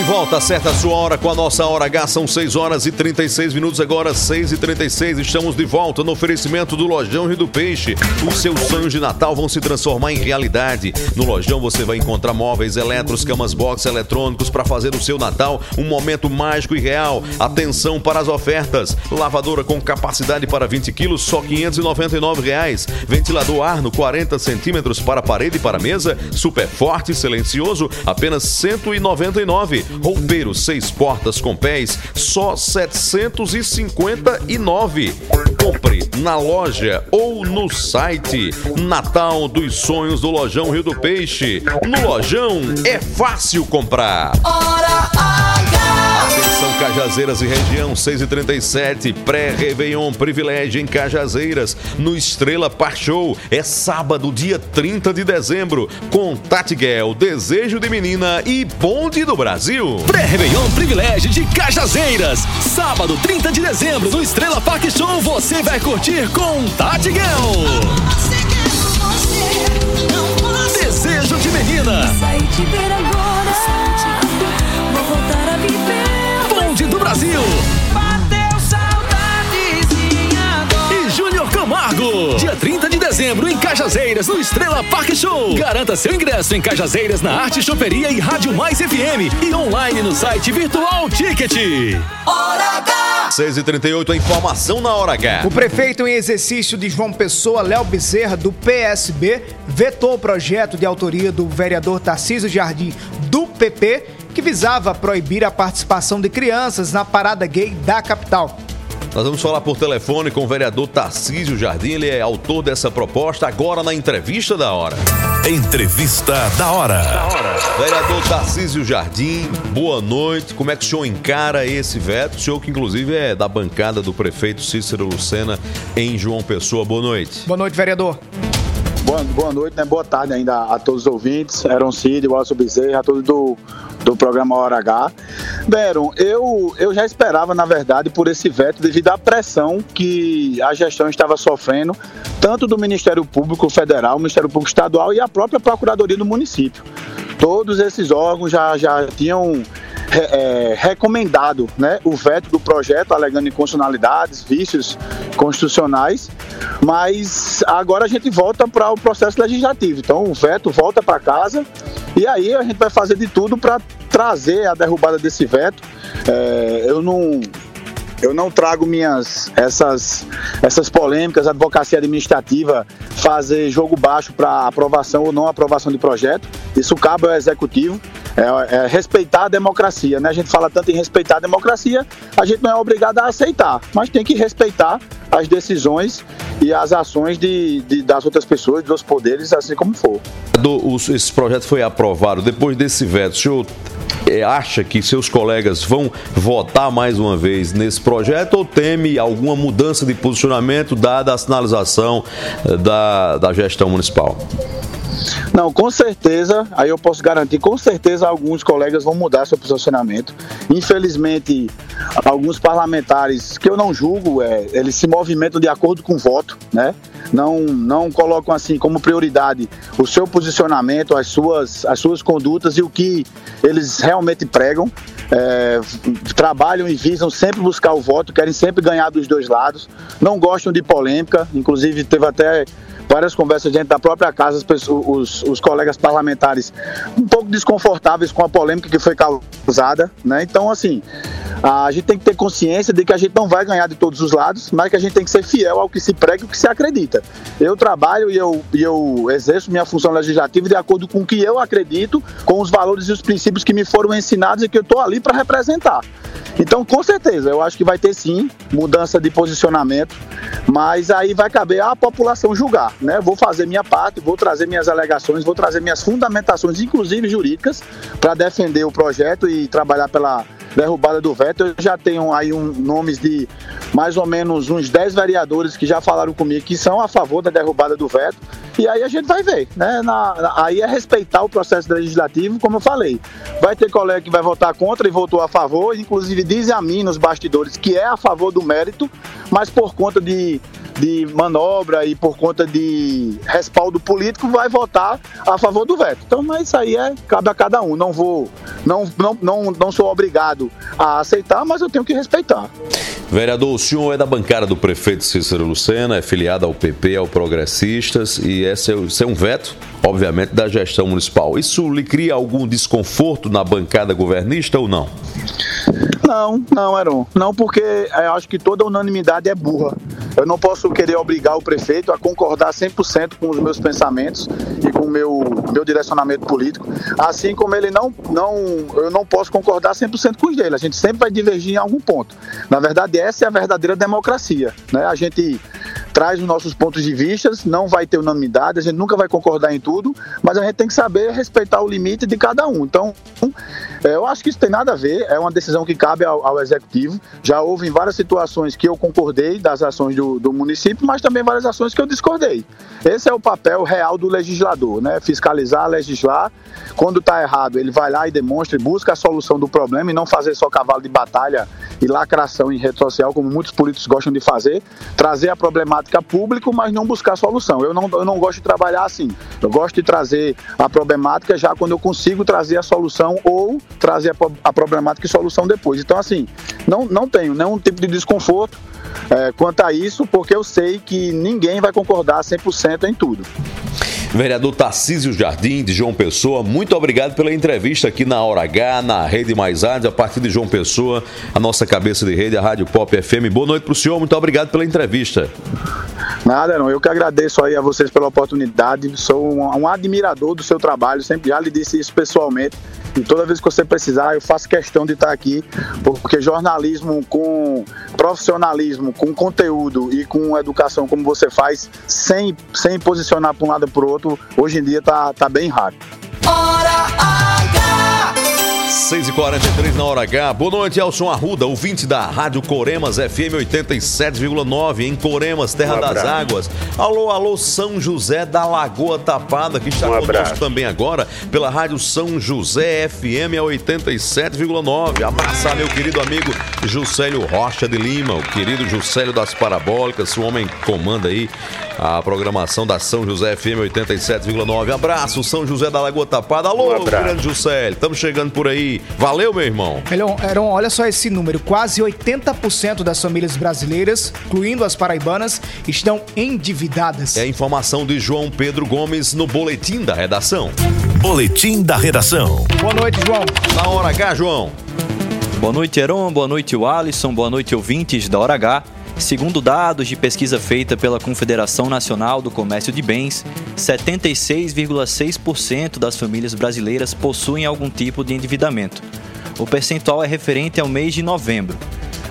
S1: Volta, acerta a sua hora com a nossa hora H, são 6 horas e 36 minutos, agora 6 e 36 Estamos de volta no oferecimento do Lojão Rio do Peixe. Os seus sonhos de Natal vão se transformar em realidade. No Lojão você vai encontrar móveis, eletros, camas box, eletrônicos para fazer do seu Natal um momento mágico e real. Atenção para as ofertas: lavadora com capacidade para 20 quilos, só 599 reais. Ventilador Arno 40 centímetros para parede e para mesa, super forte e silencioso, apenas 199. Roupeiro seis portas com pés, só 759. Compre na loja ou no site. Natal dos Sonhos do Lojão Rio do Peixe. No Lojão é fácil comprar.
S3: Hora
S1: Cajazeiras e região 6 e 37 pré-Réveillon privilégio em Cajazeiras no Estrela Par Show é sábado dia 30 de dezembro com Tati Guel, Desejo de Menina e Bonde do Brasil.
S20: Pré-Réveillon Privilégio de Cajazeiras. Sábado, 30 de dezembro, no Estrela Park Show, você vai curtir com Tati Guel. Desejo de menina. Bonde do Brasil. E Júnior Camargo. Dia 30 de dezembro, em Cajazeiras, no Estrela Park Show. Garanta seu ingresso em Cajazeiras, na Arte Choperia e Rádio Mais FM. E online no site Virtual Ticket.
S3: Hora H.
S1: 6 e 38 a informação na hora H.
S2: O prefeito em exercício de João Pessoa, Léo Bezerra, do PSB, vetou o projeto de autoria do vereador Tarcísio Jardim, do PP, que visava proibir a participação de crianças na parada gay da capital.
S1: Nós vamos falar por telefone com o vereador Tarcísio Jardim, ele é autor dessa proposta, agora na entrevista da hora.
S4: Entrevista da hora.
S1: Vereador Tarcísio Jardim, boa noite. Como é que o senhor encara esse veto? O senhor que inclusive é da bancada do prefeito Cícero Lucena em João Pessoa. Boa noite.
S2: Boa noite, vereador.
S21: Boa, boa noite, né? Boa tarde ainda a todos os ouvintes, Aaron Cid, Walson Bezerra, a todos do, do programa Hora H. Beron, eu, eu já esperava, na verdade, por esse veto, devido à pressão que a gestão estava sofrendo, tanto do Ministério Público Federal, Ministério Público Estadual e a própria Procuradoria do município. Todos esses órgãos já, já tinham é, recomendado né, o veto do projeto, alegando inconstitucionalidades, vícios constitucionais, mas agora a gente volta para o processo legislativo. Então o veto volta para casa e aí a gente vai fazer de tudo para trazer a derrubada desse veto. É, eu não Eu não trago minhas essas, essas polêmicas, advocacia administrativa, fazer jogo baixo para aprovação ou não aprovação de projeto. Isso cabe ao executivo. É, é respeitar a democracia, né? A gente fala tanto em respeitar a democracia, a gente não é obrigado a aceitar, mas tem que respeitar as decisões e as ações de, de das outras pessoas, dos poderes, assim como for.
S1: Do, os, esse projeto foi aprovado. Depois desse veto, o senhor é, acha que seus colegas vão votar mais uma vez nesse projeto ou teme alguma mudança de posicionamento dada a sinalização eh, da, da gestão municipal?
S21: Não, com certeza, aí eu posso garantir, com certeza alguns colegas vão mudar seu posicionamento. Infelizmente, alguns parlamentares que eu não julgo, é, eles se movimentam de acordo com o voto, né? Não, não colocam assim como prioridade o seu posicionamento, as suas, as suas condutas e o que eles realmente pregam. É, trabalham e visam sempre buscar o voto, querem sempre ganhar dos dois lados, não gostam de polêmica, inclusive teve até várias conversas dentro da própria casa, os, os colegas parlamentares um pouco desconfortáveis com a polêmica que foi causada, né? Então, assim, a gente tem que ter consciência de que a gente não vai ganhar de todos os lados, mas que a gente tem que ser fiel ao que se prega e ao que se acredita. Eu trabalho e eu, e eu exerço minha função legislativa de acordo com o que eu acredito, com os valores e os princípios que me foram ensinados e que eu estou ali para representar. Então, com certeza, eu acho que vai ter sim mudança de posicionamento, mas aí vai caber à população julgar, né? Vou fazer minha parte, vou trazer minhas alegações, vou trazer minhas fundamentações, inclusive jurídicas, para defender o projeto e trabalhar pela derrubada do veto. Eu já tenho aí um, nomes de mais ou menos uns 10 vereadores que já falaram comigo que são a favor da derrubada do veto. E aí a gente vai ver, né? Na, na, aí é respeitar o processo legislativo, como eu falei. Vai ter colega que vai votar contra e votou a favor, inclusive dizem a mim nos bastidores que é a favor do mérito, mas por conta de de manobra e por conta de respaldo político vai votar a favor do veto. Então, mas isso aí é cabe a cada um. Não vou, não, não, não, não sou obrigado a aceitar, mas eu tenho que respeitar.
S1: Vereador, o senhor é da bancada do prefeito Cícero Lucena, é filiado ao PP, ao Progressistas, e é, esse é um veto, obviamente, da gestão municipal. Isso lhe cria algum desconforto na bancada governista ou não?
S21: Não, não, Heron. Não, porque eu acho que toda unanimidade é burra. Eu não posso querer obrigar o prefeito a concordar 100% com os meus pensamentos e com o meu, meu direcionamento político, assim como ele não, não, eu não posso concordar 100% com os dele. A gente sempre vai divergir em algum ponto. Na verdade, essa é a verdadeira democracia. Né? A gente traz os nossos pontos de vista, não vai ter unanimidade, a gente nunca vai concordar em tudo, mas a gente tem que saber respeitar o limite de cada um. Então, é, eu acho que isso tem nada a ver, é uma decisão que cabe ao, ao executivo. Já houve em várias situações que eu concordei das ações do, do, município, mas também várias ações que eu discordei. Esse é o papel real do legislador, né? Fiscalizar, legislar. Quando está errado, ele vai lá e demonstra e busca a solução do problema e não fazer só cavalo de batalha e lacração em rede social, como muitos políticos gostam de fazer, trazer a problemática público, mas não buscar solução. Eu não, eu não gosto de trabalhar assim. Eu gosto de trazer a problemática já quando eu consigo trazer a solução ou trazer a, a problemática e solução depois. Então, assim, não, não tenho nenhum tipo de desconforto é, quanto a isso, porque eu sei que ninguém vai concordar 100% em tudo.
S1: Vereador Tarcísio Jardim, de João Pessoa, muito obrigado pela entrevista aqui na Hora H, na Rede Mais Artes, a partir de João Pessoa, a nossa cabeça de rede, a Rádio Pop FM. Boa noite para o senhor, muito obrigado pela entrevista.
S21: Nada, não. Eu que agradeço aí a vocês pela oportunidade. Sou um, um admirador do seu trabalho, sempre já lhe disse isso pessoalmente. E toda vez que você precisar, eu faço questão de estar aqui, porque jornalismo com profissionalismo, com conteúdo e com educação como você faz, sem, sem posicionar para um lado ou para o outro, hoje em dia tá, tá bem raro.
S1: 6h43 na hora H. Boa noite, Elson Arruda, ouvinte da Rádio Coremas FM 87,9 em Coremas, Terra um das Águas. Alô, alô, São José da Lagoa Tapada, que está um conosco também agora pela Rádio São José FM 87,9. Abraçar meu querido amigo Juscelio Rocha de Lima, o querido Juscelio das Parabólicas, o homem que comanda aí a programação da São José FM 87,9. Abraço, São José da Lagoa Tapada. Alô, um grande Juscelio, estamos chegando por aí. Valeu, meu irmão.
S2: Heron, olha só esse número. Quase 80% das famílias brasileiras, incluindo as paraibanas, estão endividadas.
S1: É a informação de João Pedro Gomes no Boletim da Redação.
S4: Boletim da Redação.
S2: Boa noite, João.
S1: Na hora H, João.
S15: Boa noite, Heron. Boa noite, Alisson. Boa noite, ouvintes da Hora H. Segundo dados de pesquisa feita pela Confederação Nacional do Comércio de Bens, 76,6% das famílias brasileiras possuem algum tipo de endividamento. O percentual é referente ao mês de novembro.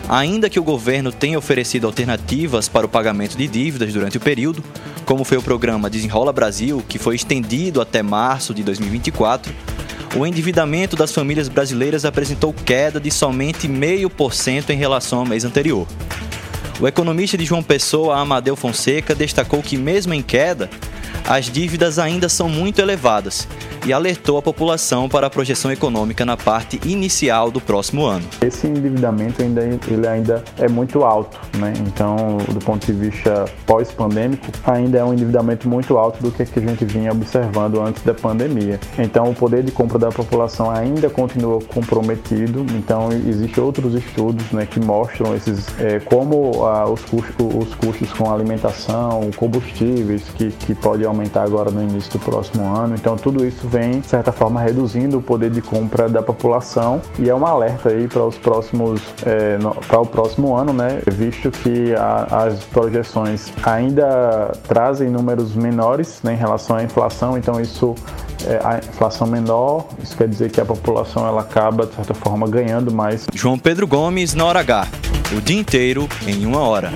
S15: Ainda que o governo tenha oferecido alternativas para o pagamento de dívidas durante o período, como foi o programa Desenrola Brasil, que foi estendido até março de 2024, o endividamento das famílias brasileiras apresentou queda de somente 0,5% em relação ao mês anterior. O economista de João Pessoa, Amadeu Fonseca, destacou que, mesmo em queda, as dívidas ainda são muito elevadas e alertou a população para a projeção econômica na parte inicial do próximo ano.
S22: Esse endividamento ainda, ele ainda é muito alto, né? então do ponto de vista pós-pandêmico, ainda é um endividamento muito alto do que a gente vinha observando antes da pandemia. Então o poder de compra da população ainda continua comprometido, então existem outros estudos né, que mostram esses, é, como ah, os, custos, os custos com alimentação, combustíveis, que, que pode aumentar agora no início do próximo ano, então tudo isso vem, de certa forma, reduzindo o poder de compra da população e é um alerta aí para os próximos, é, para o próximo ano, né? Visto que a, as projeções ainda trazem números menores né, em relação à inflação, então isso é, a inflação menor, isso quer dizer que a população ela acaba, de certa forma, ganhando mais.
S15: João Pedro Gomes na hora H, o dia inteiro em uma hora.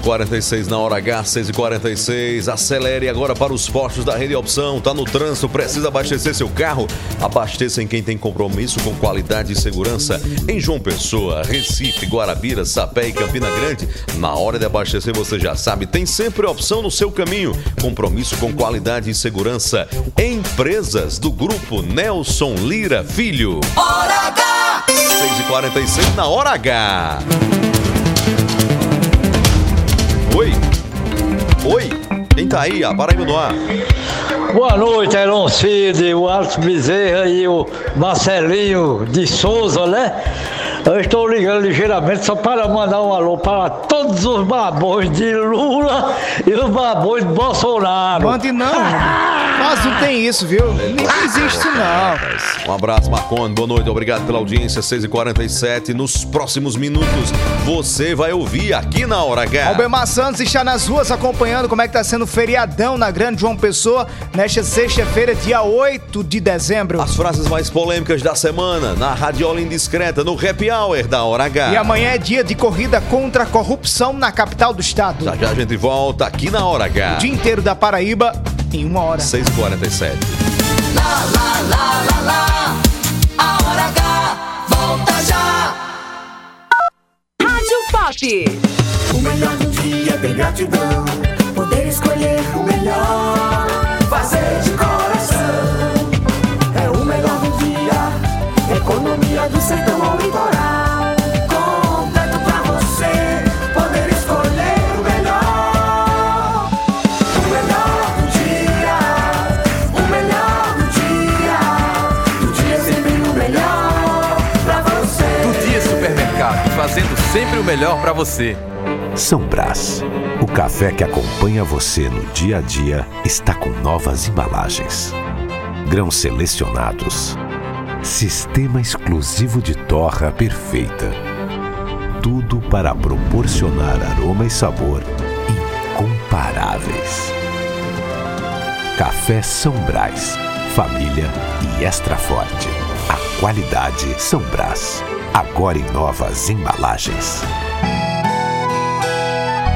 S1: 6h46 na hora H, 6h46. Acelere agora para os postos da Rede Opção. Tá no trânsito, precisa abastecer seu carro? Abasteça em quem tem compromisso com qualidade e segurança. Em João Pessoa, Recife, Guarabira, Sapé e Campina Grande. Na hora de abastecer, você já sabe, tem sempre opção no seu caminho. Compromisso com qualidade e segurança. Empresas do grupo Nelson Lira Filho.
S3: Hora H!
S1: 6h46 na hora H. Oi. Oi. Quem tá aí? A Paraíba no ar.
S23: Boa noite, Elon Cid, o Alisson Bezerra e o Marcelinho de Souza, né? Eu estou ligando ligeiramente só para mandar um alô para todos os babões de Lula e os babões de Bolsonaro.
S2: Mande não, Mas não tem isso, viu? Nem existe isso não.
S1: Um abraço, Marconi. Boa noite. Obrigado pela audiência. 6h47. Nos próximos minutos, você vai ouvir aqui na Hora H.
S2: Albemar Santos está nas ruas acompanhando como é que tá sendo o feriadão na Grande João Pessoa nesta sexta-feira, dia 8 de dezembro.
S1: As frases mais polêmicas da semana na Radiola Indiscreta, no Happy Hour da Hora H.
S2: E amanhã é dia de corrida contra a corrupção na capital do estado.
S1: Já já a gente volta aqui na Hora H.
S2: O dia inteiro da Paraíba em uma hora.
S1: 6h47.
S3: Lá, lá, lá, lá, lá. A hora H volta já.
S24: Rádio Pop.
S3: O melhor do dia tem gratidão. Poder escolher o melhor. Fazer de coração. É o melhor do dia. Economia do sertão ao litoral. Sempre o melhor pra você.
S18: São Brás, o café que acompanha você no dia a dia, está com novas embalagens. Grãos selecionados. Sistema exclusivo de torra perfeita. Tudo para proporcionar aroma e sabor incomparáveis. Café São Brás, família e extra forte. A qualidade São Brás, agora em novas embalagens.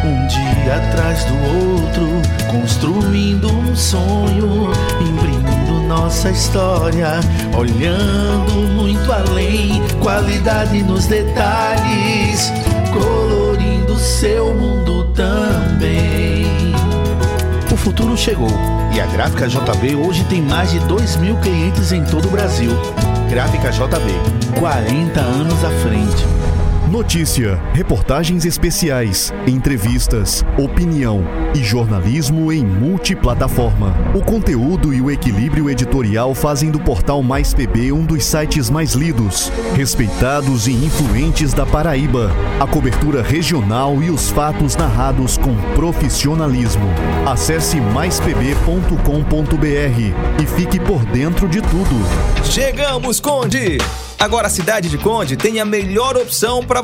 S6: Um dia atrás do outro, construindo um sonho, imprimindo nossa história, olhando muito além, qualidade nos detalhes, colorindo seu mundo também. O futuro chegou e a Gráfica JB hoje tem mais de 2 mil clientes em todo o Brasil. Gráfica JB, 40 anos à frente.
S25: Notícia, reportagens especiais, entrevistas, opinião e jornalismo em multiplataforma. O conteúdo e o equilíbrio editorial fazem do portal Mais PB um dos sites mais lidos, respeitados e influentes da Paraíba. A cobertura regional e os fatos narrados com profissionalismo. Acesse maispb.com.br e fique por dentro de tudo.
S26: Chegamos, Conde! Agora a cidade de Conde tem a melhor opção para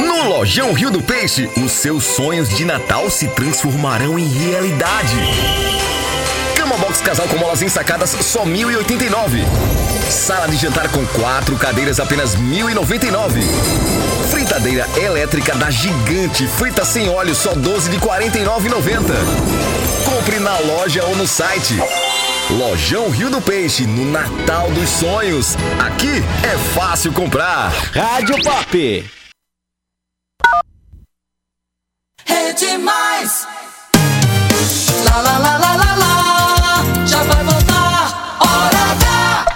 S17: No Lojão Rio do Peixe, os seus sonhos de Natal se transformarão em realidade. Cama box casal com molas ensacadas só 1.089. Sala de jantar com quatro cadeiras apenas 1.099. Fritadeira elétrica da Gigante, frita sem óleo só 12 de 49,90. Compre na loja ou no site. Lojão Rio do Peixe, no Natal dos Sonhos. Aqui é fácil comprar.
S26: Rádio Pop.
S3: Rede Mais. Lá, lá, lá, lá, lá, lá. Já vai voltar. Hora H.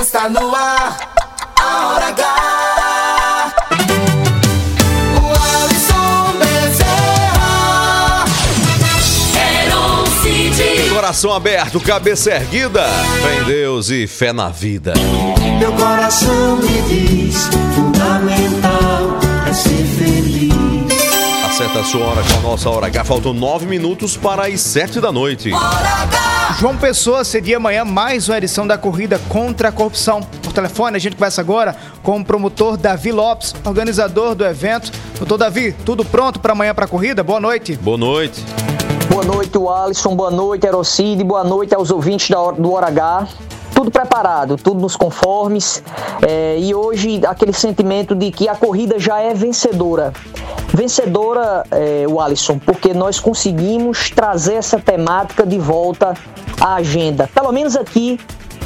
S3: Está no ar. A Hora H. O Alisson Bezerra. Heron Cid.
S1: Coração aberto, cabeça erguida. Fé em Deus e fé na vida.
S3: Meu coração me diz: fundamental é ser feliz.
S1: Acerta a sua hora com a nossa hora H. Faltam nove minutos para as sete da noite.
S2: João Pessoa cedia amanhã mais uma edição da corrida contra a corrupção. Por telefone, a gente conversa agora com o promotor Davi Lopes, organizador do evento. Doutor Davi, tudo pronto para amanhã para a corrida? Boa noite.
S1: Boa noite.
S27: Boa noite, Alisson. Boa noite, Erocide. Boa noite aos ouvintes da hora- do Hora H. Tudo preparado, tudo nos conformes. É, e hoje, aquele sentimento de que a corrida já é vencedora. Vencedora, é, o Alisson, porque nós conseguimos trazer essa temática de volta à agenda. Pelo menos aqui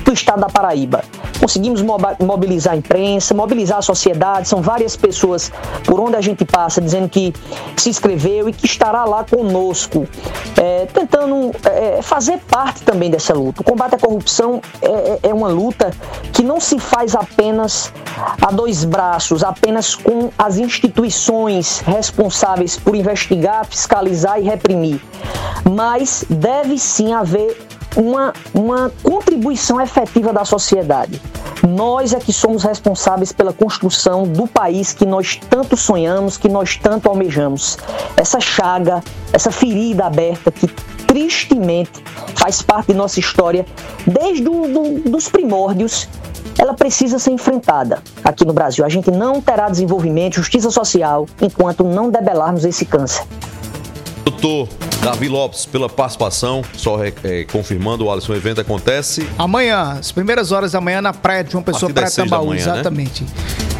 S27: do estado da Paraíba. Conseguimos mobilizar a imprensa, mobilizar a sociedade, são várias pessoas por onde a gente passa dizendo que se inscreveu e que estará lá conosco, é, tentando é, fazer parte também dessa luta. O combate à corrupção é, é- é uma luta que não se faz apenas a dois braços, apenas com as instituições responsáveis por investigar, fiscalizar e reprimir, mas deve sim haver uma, uma contribuição efetiva da sociedade. Nós é que somos responsáveis pela construção do país que nós tanto sonhamos, que nós tanto almejamos. Essa chaga, essa ferida aberta que tristemente faz parte de nossa história desde dos primórdios, ela precisa ser enfrentada aqui no Brasil. A gente não terá desenvolvimento, justiça social, enquanto não debelarmos esse câncer.
S1: Doutor Davi Lopes, pela participação, só é, é, confirmando, o Alisson, o evento acontece
S2: Amanhã, as primeiras horas da manhã na praia de João Pessoa, Praia
S1: da
S2: Tambaú.
S1: manhã, né?
S2: exatamente.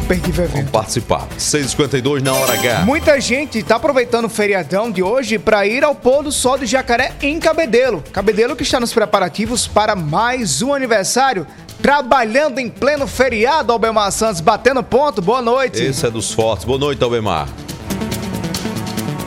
S2: Perdi o evento.
S1: participar. 6h52 na hora H.
S2: Muita gente está aproveitando o feriadão de hoje para ir ao pôr do sol de Jacaré em Cabedelo. Cabedelo que está nos preparativos para mais um aniversário, trabalhando em pleno feriado, Albemar Santos, batendo ponto. Boa noite.
S1: Esse é dos fortes. Boa noite, Albemar.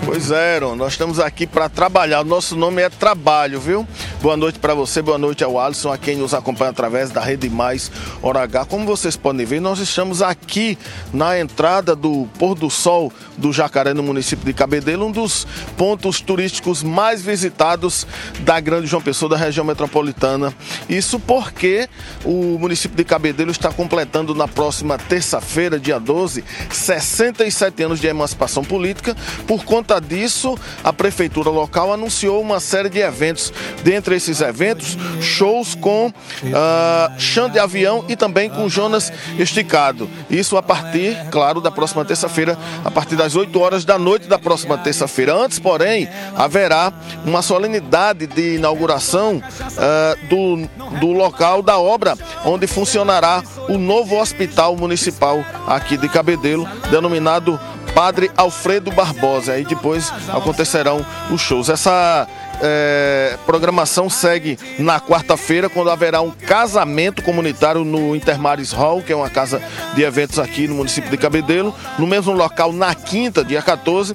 S28: Pois é, Aaron, nós estamos aqui para trabalhar. O nosso nome é Trabalho, viu? Boa noite para você, boa noite ao Alisson, a quem nos acompanha através da Rede Mais Hora. Como vocês podem ver, nós estamos aqui na entrada do Pôr do Sol do Jacaré, no município de Cabedelo, um dos pontos turísticos mais visitados da Grande João Pessoa, da região metropolitana. Isso porque o município de Cabedelo está completando na próxima terça-feira, dia 12, 67 anos de emancipação política. Por conta disso, a prefeitura local anunciou uma série de eventos. Dentre esses eventos, shows com ah, chão de avião e também com Jonas Esticado. Isso a partir, claro, da próxima terça-feira, a partir das 8 horas da noite da próxima terça-feira. Antes, porém, haverá uma solenidade de inauguração ah, do, do local da obra onde funcionará o novo hospital municipal aqui de Cabedelo, denominado Padre Alfredo Barbosa. Aí depois acontecerão os shows. Essa é, programação segue na quarta-feira, quando haverá um casamento comunitário no Intermares Hall, que é uma casa de eventos aqui no município de Cabedelo. No mesmo local, na quinta, dia 14,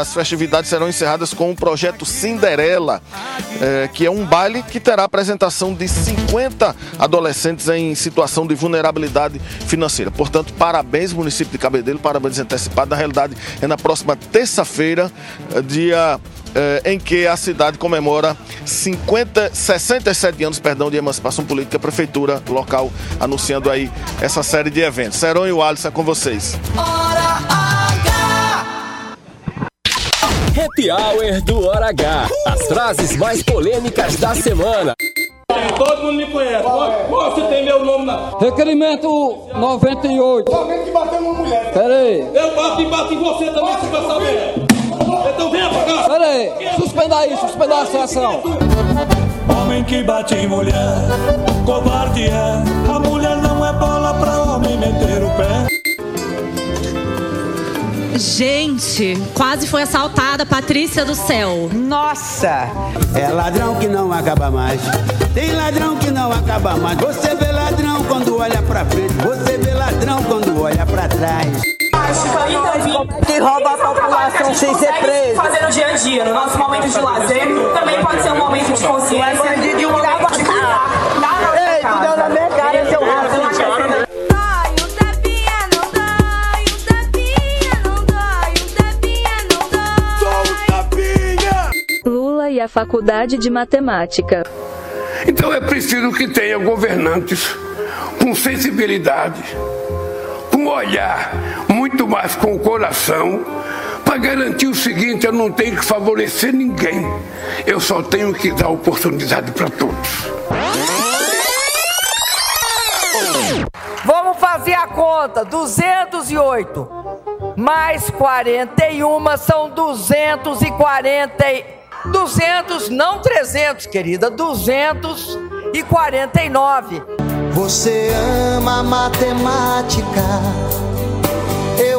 S28: as festividades serão encerradas com o projeto Cinderela, é, que é um baile que terá apresentação de 50 adolescentes em situação de vulnerabilidade financeira. Portanto, parabéns, município de Cabedelo, parabéns antecipado. Na realidade, é na próxima terça-feira, dia eh, em que a cidade comemora 50, 67 anos perdão, de emancipação política, a prefeitura local anunciando aí essa série de eventos. Serão e o Alisson é com vocês.
S29: Happy Hour do Hora H. As frases mais polêmicas da semana.
S30: Todo mundo me conhece. Você tem meu nome na.
S9: Requerimento 98.
S30: Somente que bateu uma mulher.
S9: Pera aí.
S30: Eu bato e bato em você também, se você saber. Então venha pra cá.
S9: Pera aí. Suspenda aí, suspenda a sessão.
S30: Homem que bate em mulher, covarde é. A mulher não é bola pra homem meter o pé.
S31: Gente, quase foi assaltada Patrícia do Céu.
S25: Nossa! É ladrão que não acaba mais. Tem ladrão que não acaba mais. Você vê ladrão quando olha pra frente. Você vê ladrão quando olha pra trás.
S3: Que rouba a população sem ser preso. Fazer no dia a dia, no nosso momento de lazer, também pode ser um momento de consciência.
S25: e um
S3: momento de cuidar. Ei, tu deu na minha cara, seu rato.
S32: Lula e a Faculdade de Matemática.
S33: Então é preciso que tenha governantes com sensibilidade, com olhar, mais com o coração, para garantir o seguinte: eu não tenho que favorecer ninguém, eu só tenho que dar oportunidade para todos.
S34: Vamos fazer a conta: 208 mais 41 são 240. e- 200, não 300, querida, 249.
S35: Você ama matemática,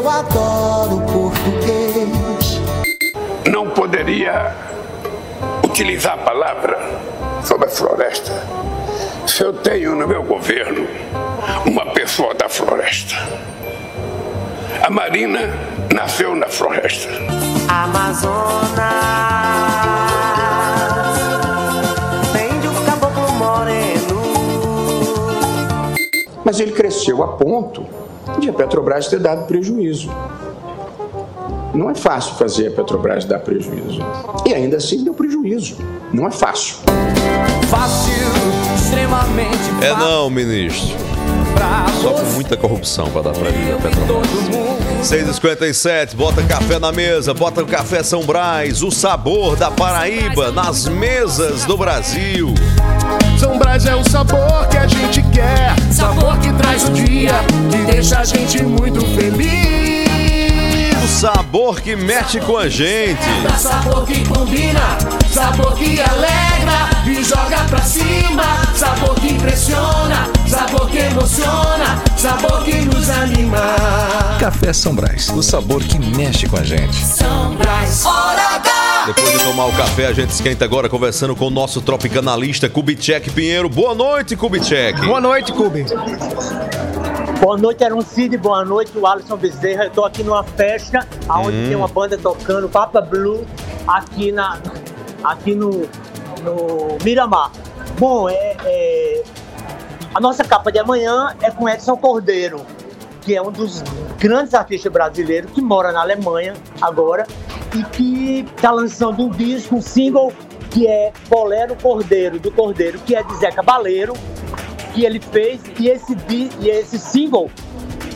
S35: eu adoro português.
S33: Não poderia utilizar a palavra sobre a floresta se eu tenho no meu governo uma pessoa da floresta. A Marina nasceu na floresta.
S35: Amazonas, vem de um caboclo moreno.
S33: Mas ele cresceu a ponto de a Petrobras ter dado prejuízo. Não é fácil fazer a Petrobras dar prejuízo. E ainda assim deu prejuízo. Não é fácil.
S3: Fácil, extremamente
S1: É não, ministro. Só com muita corrupção para dar prejuízo à Petrobras. 6h57, bota café na mesa, bota o café São Brás, o sabor da Paraíba nas mesas do Brasil.
S36: São Brás é o sabor que a gente quer. Sabor que traz o dia, que deixa a gente muito feliz.
S1: O sabor que mexe com a gente.
S36: Sabor que combina, sabor que alegra e joga pra cima. Sabor que impressiona, sabor que emociona, sabor que nos anima.
S37: Café São Brás, o sabor que mexe com a gente.
S36: São Brás, hora H.
S1: Depois de tomar o café, a gente esquenta agora conversando com o nosso tropicanalista Kubitschek Pinheiro. Boa noite, Kubitschek.
S2: Boa noite, Kubi.
S38: Boa noite, Aaron Cid. Boa noite, o Alisson Bezerra. Eu tô aqui numa festa onde
S1: Hum.
S38: tem uma banda tocando Papa Blue aqui, na, aqui no, no Miramar. Bom, é, é- a nossa capa de amanhã é com Edson Cordeiro, que é um dos grandes artistas brasileiros que mora na Alemanha agora e que está lançando um disco, um single que é Bolero Cordeiro, do Cordeiro, que é de Zé Cabaleiro, que ele fez e esse, e esse single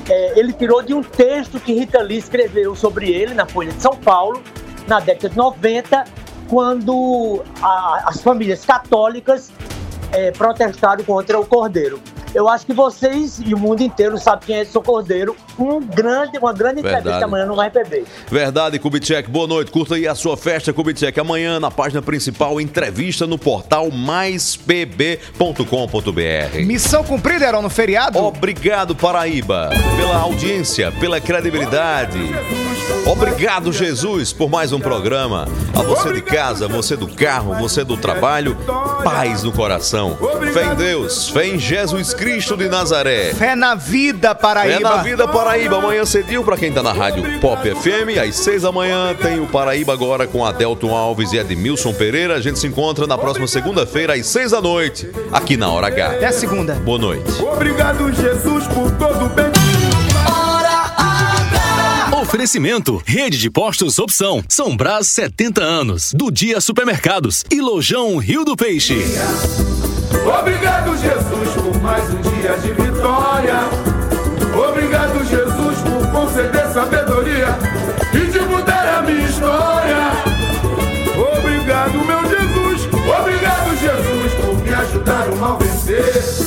S38: é, ele tirou de um texto que Rita Lee escreveu sobre ele na Folha de São Paulo na década de 90 quando a- as famílias católicas é, protestaram contra o Cordeiro Eu acho que vocês e o mundo inteiro sabem quem é Edson Cordeiro. Um grande, uma grande entrevista
S1: Verdade.
S38: amanhã no RPB.
S1: Verdade, Kubitschek. Boa noite. Curta aí a sua festa, Kubitschek. Amanhã, na página principal, entrevista no portal maispb.com.br.
S2: Missão cumprida, Heron, no feriado?
S1: Obrigado, Paraíba, pela audiência, pela credibilidade. Obrigado, Jesus, por mais um programa. A você de casa, você do carro, você do trabalho, paz no coração. Fé em Deus, fé em Jesus Cristo de Nazaré.
S2: Fé na vida, Paraíba.
S1: É na vida Paraíba, amanhã cedinho pra quem tá na rádio Pop FM, às seis da manhã tem o Paraíba agora com Adelton Alves e Edmilson Pereira. A gente se encontra na próxima segunda-feira às seis da noite, aqui na Hora H.
S2: Até segunda.
S1: Boa noite.
S36: Obrigado, Jesus, por todo o bem.
S39: Oferecimento: Rede de Postos Opção. São Brás 70 anos. Do Dia Supermercados. E Lojão Rio do Peixe.
S36: Obrigado, Jesus, por mais um dia de vitória. Obrigado, Jesus, por conceder sabedoria e de mudar a minha história. Obrigado, meu Jesus. Obrigado, Jesus, por me ajudar o mal vencer.